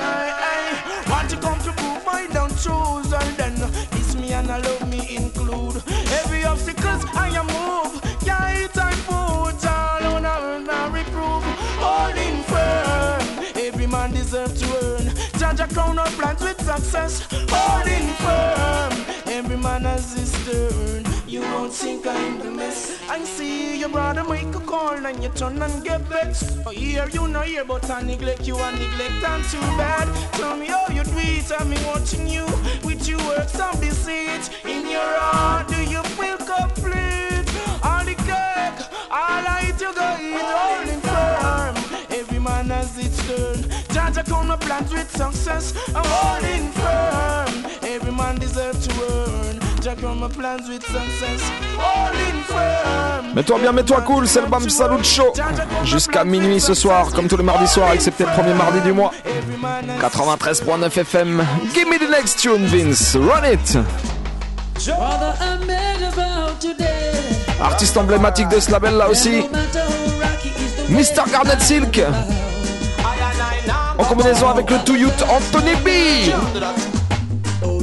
Want to come to prove I don't choose, and then it's me and I love me include. Every obstacles I am move. Yeah, it's I put all on a reprove. Holding firm. Every man deserves to earn. Judge a crown of plans with success. Holding firm. Every man has his turn. You won't think I'm the mess. I see your brother make a call and you turn and get vexed. I hear you know here, but I neglect you and neglect I'm too bad. Tell me how you do it, I'm watching you with your works of deceit. In your heart, do you feel complete? All the cake, all I eat, you go eat, holding firm. Every man has its turn. Judge a count of plans with success. I'm holding firm. Every man deserves to earn. Judge on my plans with success. Holding firm. Mets-toi bien, mets-toi cool, c'est le Bam Salut Show. Jusqu'à minuit ce soir, comme tous les mardis soirs, excepté le premier mardi du mois. 93.9 FM. Give me the next tune, Vince. Run it. Artiste emblématique de ce label là aussi. Mr. Garnet Silk. En combinaison avec le tout youth Anthony B.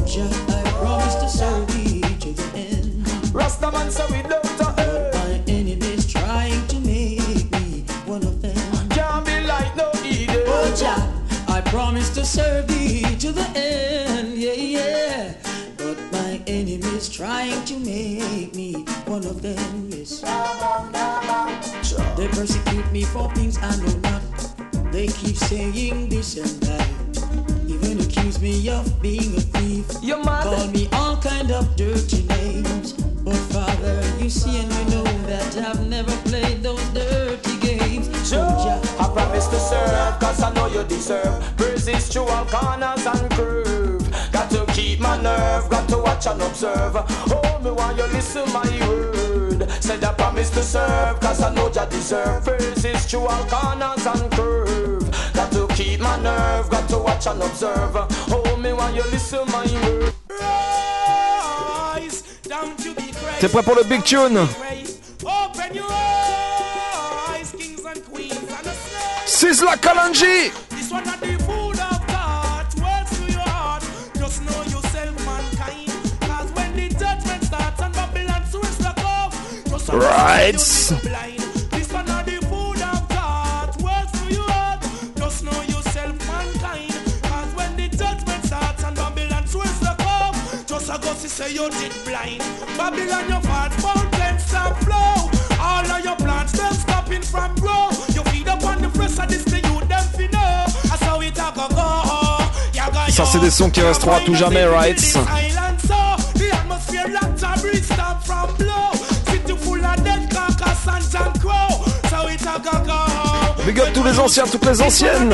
I promise to serve thee to the end. Rastaman we don't. My enemies trying to make me one of them. Can't be like no. Oh, Jah, I promise to serve thee to the end. Yeah, yeah. But my enemies trying to make me one of them. Yes. They persecute me for things I know not. They keep saying this and that. Accuse me of being a thief. You're mad. Call me all kind of dirty names. But Father, you see and you know that I've never played those dirty games. So I promise to serve, cause I know you deserve. Praises through all corners and curve. Got to keep my nerve, got to watch and observe. Oh, me while you listen my word. Said I promise to serve, cause I know you deserve. Praises through all corners and curve. Got to keep my nerve, got to watch and observe. Oh, me while you listen my word. T'es prêt pour le big tune? Open your eyes, say you did blind. Babylon, your fault, mountains stop flow. All of your plants, them stopping from grow. You feed up on the fresh of this, the youth, them fi know. That's how it a go go. Yaga, Ça, c'est des sons qui resteront à tout jamais, right? Big up tous les anciens, toutes les anciennes.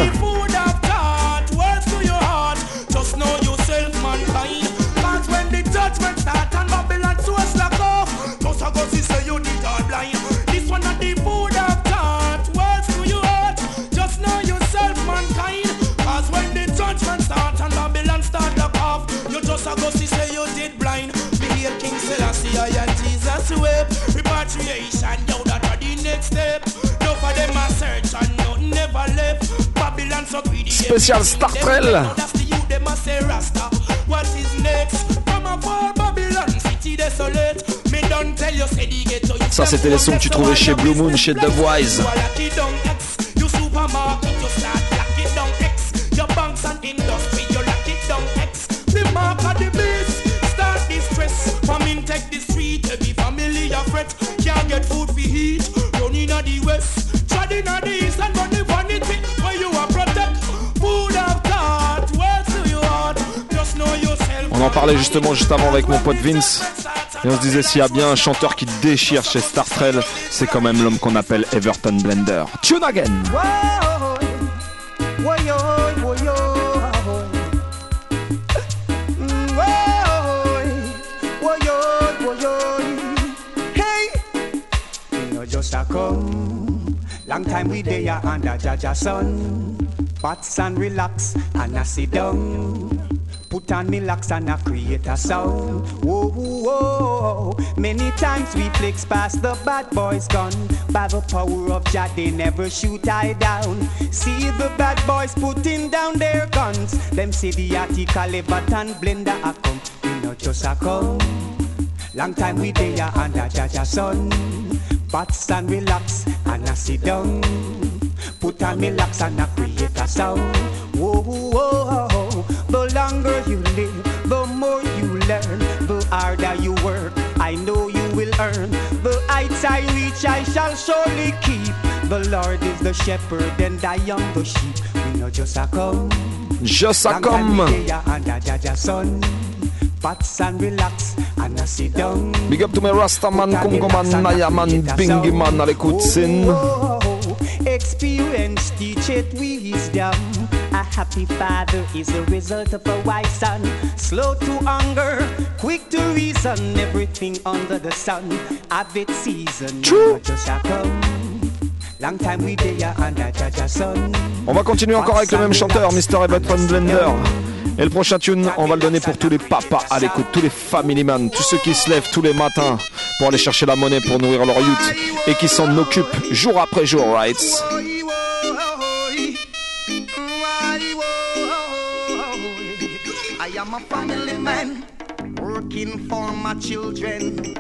You just a go see say you did blind. Me hear King Selassie I and Jesus wept. Repatriation, yo, that are the next step. No for them a search and nothing never left. Babylon so greedy. Spécial Star Trail. That's the youth them them a say Rasta. What is next? From a far Babylon city desolate. Me don't tell you say the ghetto. you Ça, c'était les sons que tu trouvais chez Blue Moon, chez Dubwise. You supermarket, start get food for heat, running at the west. Treading at the east and running vanity. Where you are protect, food of thought. Where to you heart? Just know yourself. On en parlait justement juste avant avec mon pote Vince. Et on se disait s'il y a bien un chanteur qui déchire chez Star Trek, c'est quand même l'homme qu'on appelle Everton Blender. Tune again Whoa, whoa, yo, just a come. Long time we there under Jaja sun. Bats and relax and I sit down. Put on me locks and I create a sound. Whoa, whoa. Many times we flicks past the bad boys gun. By the power of Jah, they never shoot I down. See the bad boys putting down their guns. Them say the article Everton Blender a come. You know just a come. Long time we there under Jaja sun. Bats and relax and I sit down. Put on me locks and I create a sound. Whoa, whoa, whoa. The longer you live, the more you learn. The harder you work, I know you will earn. The heights I reach, I shall surely keep. The Lord is the shepherd and I am the sheep. We know just a come. Just a come. We there under Jaja sun. Bats and relax and I sit down. Big up to mes Rastaman, Congoman, Nayaman, Bingiman à l'écoute, Sin. Experience teacheth wisdom. A happy father is the result of a wise son. Slow to anger, quick to reason. Everything under the sun, have its season. True. Just come. On va continuer encore avec le même chanteur, Mr. Everton Blender. Et le prochain tune, on va le donner pour tous les papas à l'écoute, tous les family man, tous ceux qui se lèvent tous les matins pour aller chercher la monnaie pour nourrir leur youth et qui s'en occupent jour après jour, right? I am a family man working for my children.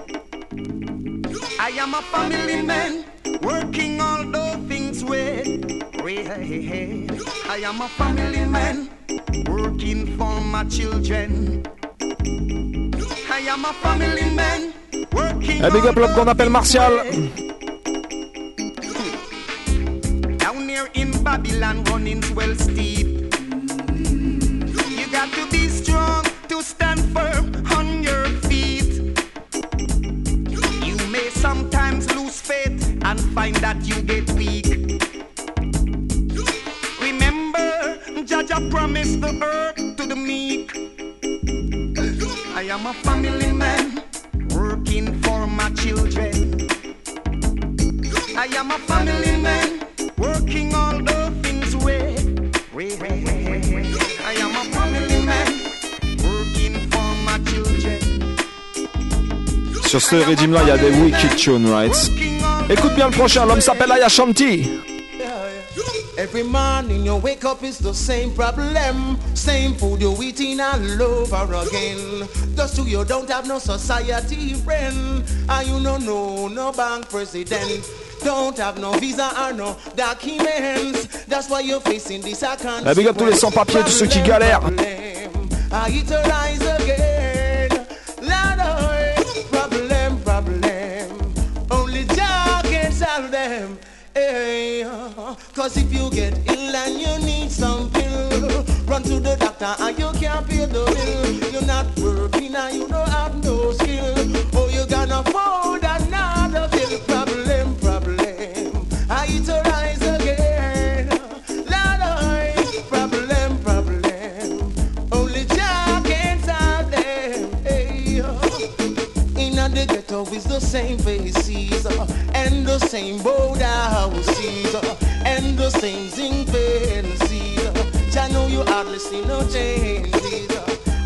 I am a family man working all the things way. way. I am a family man working for my children. I am a family man working Eh, big up l'homme qu'on appelle Martial. Down here in Babylon, running's well steep. You got to be strong to stand firm on your and find that you get weak. Remember, Jaja promised the earth to the meek. I am a family man working for my children. I am a family man working all the things way. I am a family man working for my children. Sur ce régime-là, il y a des wicked tunes, right? Écoute bien le prochain, l'homme s'appelle Aya Shanti. Every morning you wake up is the same problem. Same food you eating all over again. Just you, you don't have no society friend. And you no know no bank president. Don't have no visa or no documents. That's why you're facing this account big up tous les sans-papiers, tous ceux qui galèrent. I utilize again Hey, Cause if you get ill and you need some pill Run to the doctor and you can't pay the bill. You're not working and you don't have no skill. Oh, you're gonna afford another bill problem the ghetto is the same faces uh, And the same border houses uh, And the same zinc fences uh, Jah know you hardly see no changes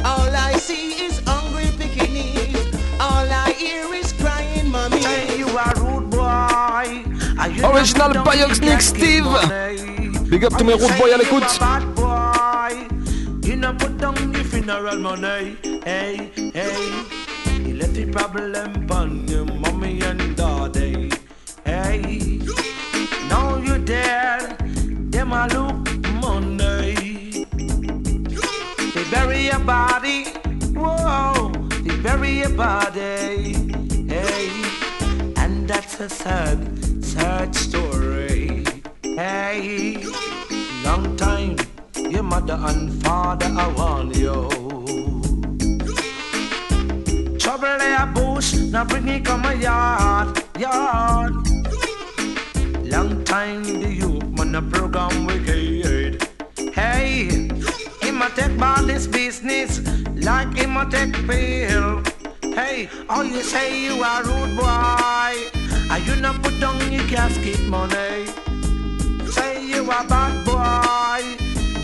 All I see is hungry pickaninnies All I hear is crying mommy You are rude boy. Original Bioxnic Steve. Big up to mes road boys à l'écoute. Boy. You know put down your funeral money. Hey, hey. Left the problem on your mommy and daddy. Hey. Now you dead. Them a look money. They bury your body. Whoa. They bury your body. Hey. And that's a sad, sad story. Hey. Long time. Your mother and father, I warn you. They a bush, now bring it come a yard, yard. Long time the youth man a program wicked. Hey, him a take about this business like him a take pill. Hey, all you say you a rude boy, and you not put down your casket money. Say you a bad boy.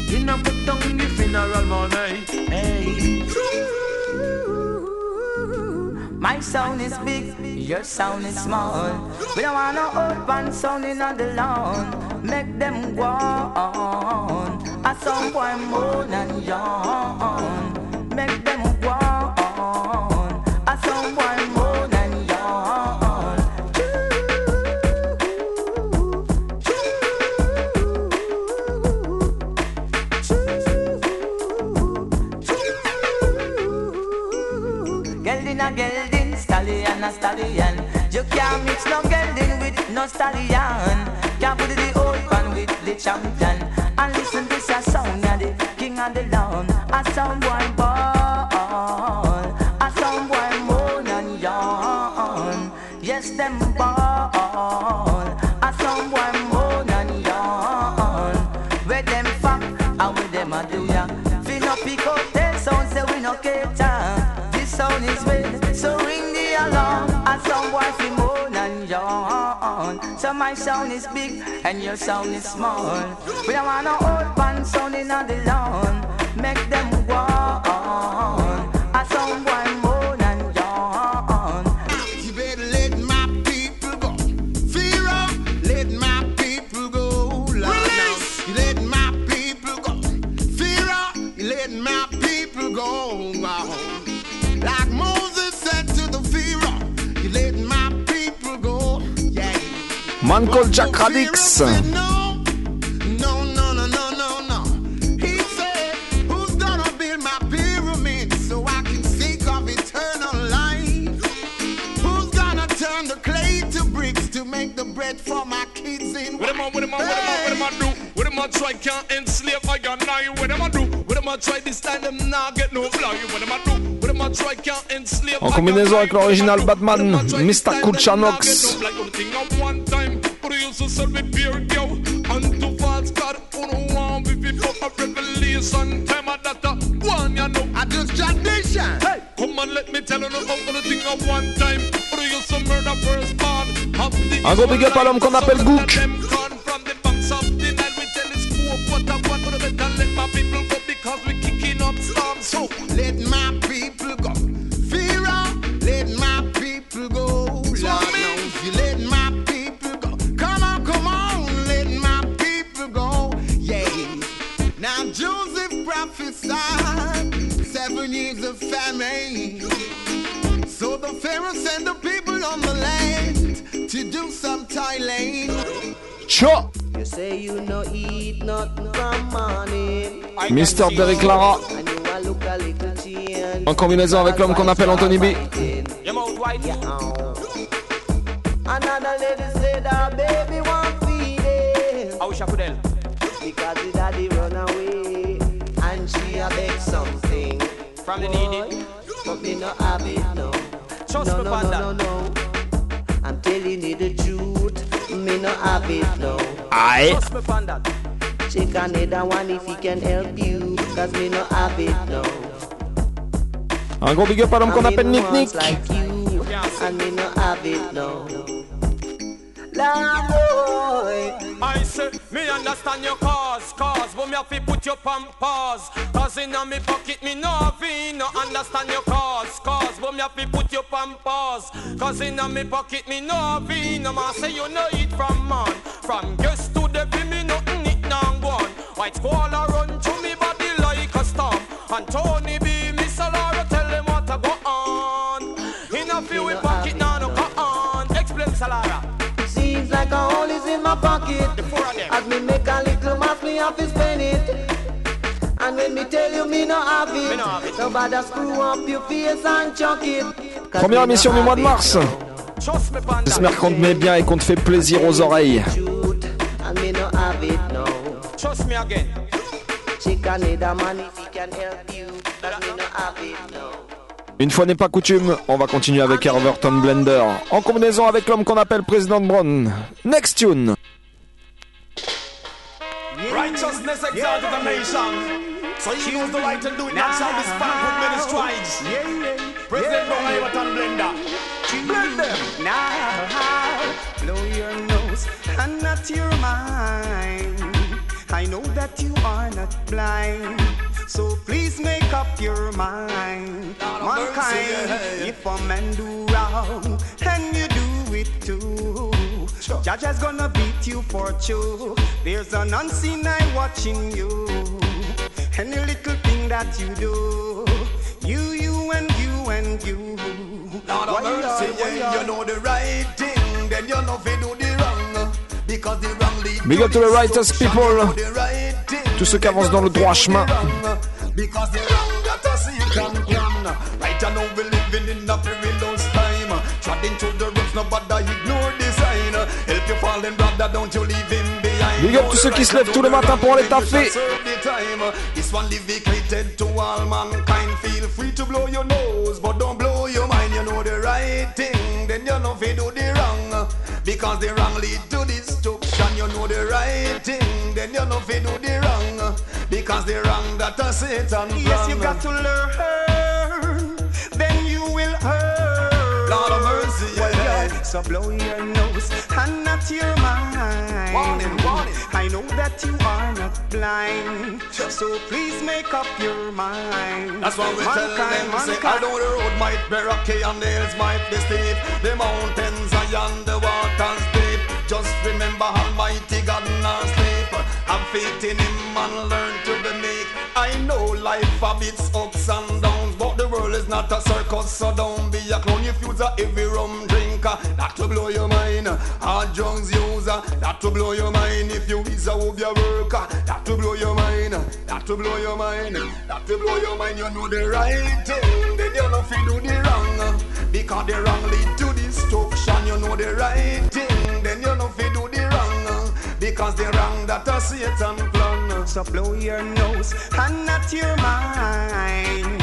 You know put down your funeral money. Hey. My sound is big, your sound is small. We don't want no old band sounding on the lawn. Make them go on. A sound boy moan and yawn. Make them go Gelding a gelding, stallion a stallion. You can't mix no gelding with no stallion. Can't put the old one with the champion. And listen this a sound, yeah, the king of the lawn. A sound boy my sound is big and your sound is small. We don't want no old band sounding on the lawn. Make them go on. A sound boy to make the bread for my kids in What am I, what am I, what am I, what am I do? What am I try can't enslave I got nine? What am I do? What am I try this time them nah get no fly? What am I do? What am I try can't enslave En combinaison avec l'original Batman, Mr. Kuchanox. To sell me beer, yo. And to false God, who don't want me before a revelation time at that uh, one, you know. I just tradition. Hey, come on, let me tell you about the thing at one time, but you to murder first born. Un gros big up à l'homme qu'on appelle Gook. Sent the people on the land to do some toiling. Ciao You say you no eat nothing from morning. Mr. Derek Lara. En combinaison avec l'homme qu'on appelle Anthony B. Another lady said her baby want feeding. I wish I could help. Because the daddy run away. And she a beg something. From the needy. But me no have it no. Trust no, me, no, Panda. no, no, no. I'm telling you the truth. Me no have it no. Aye. Trust me on that. Check another one if he can help you. Cause me no have it no. Un gros big up à l'homme qu'on appelle Nick Nick. like you, and me no have it no. Lord boy, I say, me understand your cause, cause But me have to put your on pause Cause in me pocket me no have it, no understand your cause, cause But me have to put your on pause Cause in me pocket me no have it, no man say you no eat from man From guest to the me nothing it now go on White squall run through me body like a storm And Tony B, Miss Laura, tell them what to go on. In a few we pocket now, no go on. Explain, Salara. Seems like a hole is in my pocket. As me make a little mass, me have to spend it. And when me tell you me no have it, nobody screw up your face and chuck it. 'Cause Première émission du mois de mars. Trust me, Panda. J'espère qu'on te met bien et qu'on te fait plaisir aux oreilles. Trust me again. Une fois n'est pas coutume, on va continuer avec Herverton Blender, en combinaison avec l'homme qu'on appelle Président Brown. Next tune. Righteousness exalted the nation. So he knows the right to do it. That's how this fan put many strides. President Brown Everton Blender. Blend them. Now, blow your nose and not your mind. I know that you are not blind. So please make up your mind. Mankind, if a man do wrong and you do it too, Judge is gonna beat you for two. There's an unseen eye watching you. Any little thing that you do, you, you, and you, and you. Lord of Why mercy, are- why yeah, you know the right thing, then you know fi do the wrong. Because the wrong lead Big up to the righteous people. the right thing. Tous ceux qui avancent dans le droit chemin. Because the wrong got us see can plan. Right now we living in a perilous time. Treading through the ropes, nobody ignore Big up tous ceux qui se lèvent tous les matins pour aller taffer. Serve the time. This one dedicated to all mankind. Feel free to blow your nose, but don't blow your mind. You know the right thing, then you know fi do the wrong. Because the wrong lead to destruction. You know the right thing, then you know fi do the wrong. Because the wrong got a Satan plan. Yes, you got to learn, So blow your nose and not your mind. Warning, warning. I know that you are not blind. So please make up your mind. That's why we tell Mankind, them, say, mankind. although the road might be rocky and the hills might be steep, the mountains are and the waters deep. Just remember Almighty God not sleep. Have faith in Him and learn to be meek. I know life have its ups world is not a circus, so don't be a clown. If you's a heavy rum drinker, that will blow your mind. Hard drugs user, that will blow your mind. If you is a hobby worker, that will blow your mind. That will blow your mind. That will blow your mind. You know the right thing, then you know fi do the wrong. Because the wrong lead to destruction. You know the right thing, then you know fi do the wrong. Because the wrong that a Satan plan. So blow your nose and not your mind.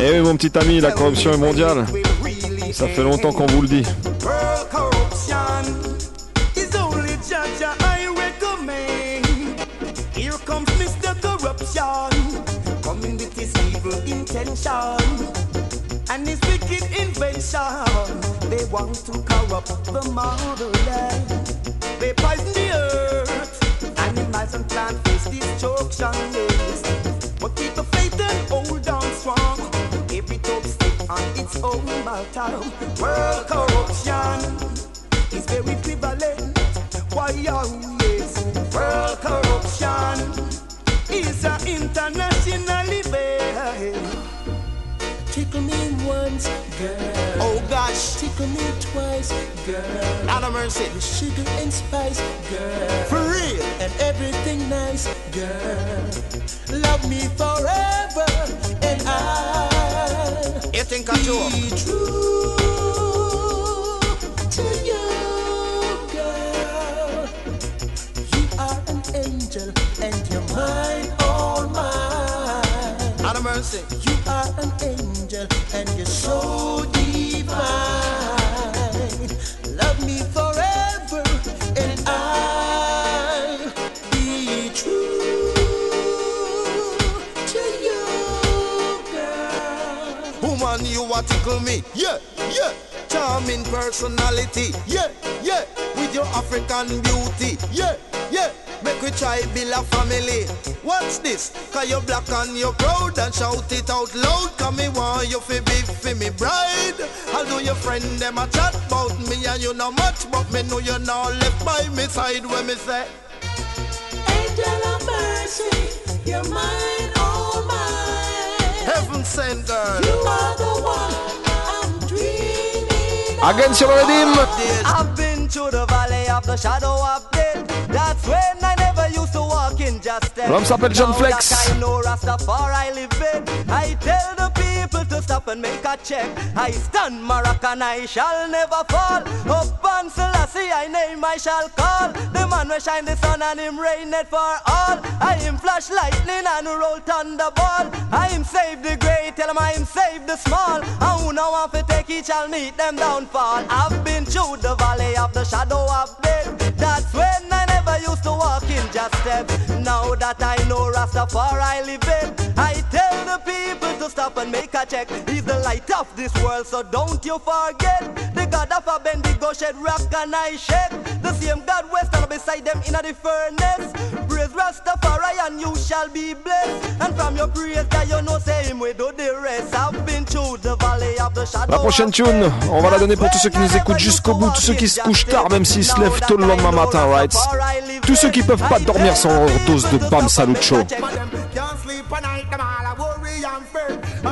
Eh oui, mon petit ami, la corruption est mondiale. Ça fait longtemps qu'on vous le dit. World corruption is only judge I recommend. Here comes Mr. Corruption, coming with his evil intention and his wicked invention. They want to corrupt the motherland. They poison the earth, animals and plant face destruction. But keep faith and hold on strong. On its own. World corruption is very prevalent. Why yes? World corruption is an. Tickle me once, girl. Oh gosh, tickle me twice, girl. Not a mercy. With sugar and spice, girl. For real, and everything nice, girl. Love me forever, and I. You think I be true to you, You are an angel and you're so divine. Love me forever and I'll be true to you, girl. Woman, you me. Yeah, yeah. Charming personality. Yeah, yeah. With your African beauty. Yeah Make we try build a family. What's this? Cause you're black and you're proud and shout it out loud. Cause me want you fi be fi me bride. Although your friend them a chat about me and you know much, but me know you're not left by me side when me say. Angel of mercy, you're mine, all mine. Heaven sent girl. You are the one I'm dreaming. Again sur le redeem. I've been through the valley of the shadow of death. That's when I never used in s'appelle John Flex. I know Rastafari live. I tell the people to stop and make a check. I stand Moroccan, I shall never fall. Up on Selassie, I name I shall call. The man will shine the sun and him rain it for all. I am flash lightning and roll thunderball. I am save the great, tell him I am save the small. And who no want to take it shall meet them downfall. I've been through the valley of the shadow of death. That's when I never used to walk in just steps. Now that I know Rastafari I tell the people to stop and make a check. He's the light of this world, so don't you forget. The God of a Bendigo shed rock and I shake. The same God stand beside them in the furnace. Praise Rastafari and you shall be blessed. And from your praise that you know, say him we do the rest. I've been through the valley of the shadow. La prochaine tune, on va la donner pour tous ceux qui nous écoutent jusqu'au bout, tous ceux qui se couchent tard, même s'ils se lèvent tôt le lendemain matin, right? Tous ceux qui peuvent pas dormir sans leur dose de Bam Salut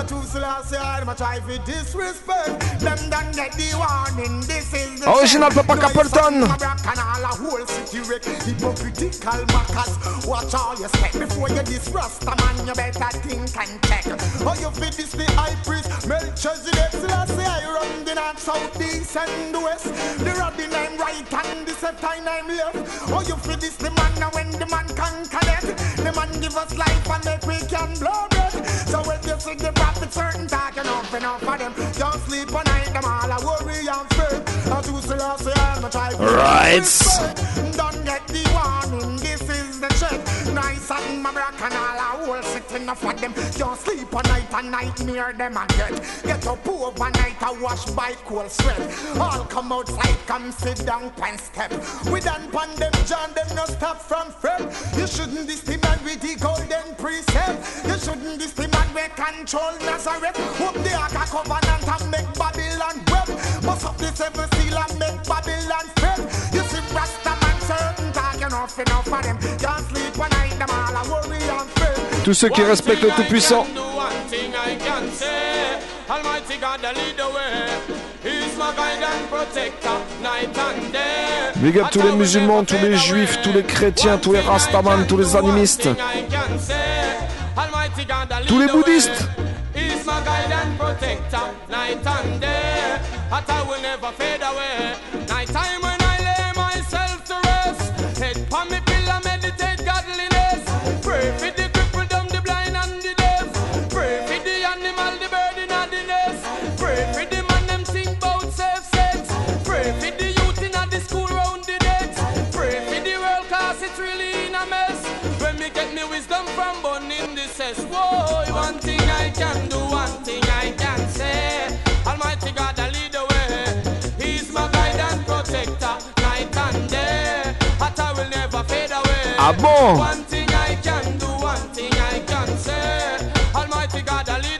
choose to last year, a try for disrespect. Them done get the warning, this is the Original. Papa Capleton. And all a whole city wreck. Hypocritical mockers, watch all your step before you diss Rasta man. You better think and check. Oh, you fit this the high priest, Melchizedek. Selassie, I run the north, south, east, and west. The Robin I'm right and the Septine I'm left. Oh, you fit this the man now when the man can connect. The man give us life and make we can blow breath. So when you see the prophet certain talk enough enough for them. Don't sleep at night, them all a worry and fear. I do Selassie, I'm a try. Right. Don't get the warning, this is the check. Nice and my rock and all a whole sitting up for them. Don't sleep a night and nightmare them again. Get up overnight a wash by cold sweat. All come outside, come sit down and step. We done pan them, John, them no stop from fret. You shouldn't the man with the golden precept. You shouldn't the man with control Nazareth. Hope the Ark of Covenant and make Babylon web. Bust up the seven seal and make Babylon fed. You see Rasta Tous ceux qui respectent le Tout-Puissant. One thing I can say, Almighty God, the lead the way. He's my guide and protector, night and day. Big up tous les musulmans, tous les juifs, tous les chrétiens, tous les rastamans, tous les animistes, I can say, Almighty God, the lead tous les the way. bouddhistes.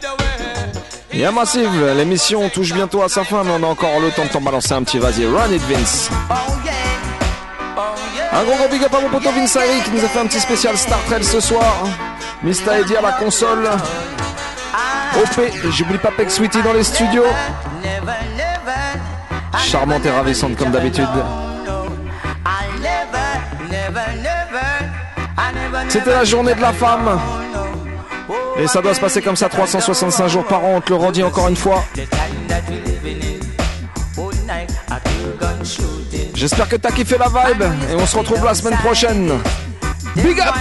The way. Yeah Massive, l'émission touche bientôt à sa fin, mais on a encore le temps de t'en balancer un petit. Vas-y, run it Vince. Un gros gros big up à mon poteau Vince Harry qui nous a fait un petit spécial Star Trek ce soir. Mista Eddy à la console. OP, j'oublie pas Peck Sweetie dans les studios. Charmante et ravissante comme d'habitude. C'était la journée de la femme. Et ça doit se passer comme ça 365 jours par an, on te le redit encore une fois. J'espère que t'as kiffé la vibe et on se retrouve la semaine prochaine. Big up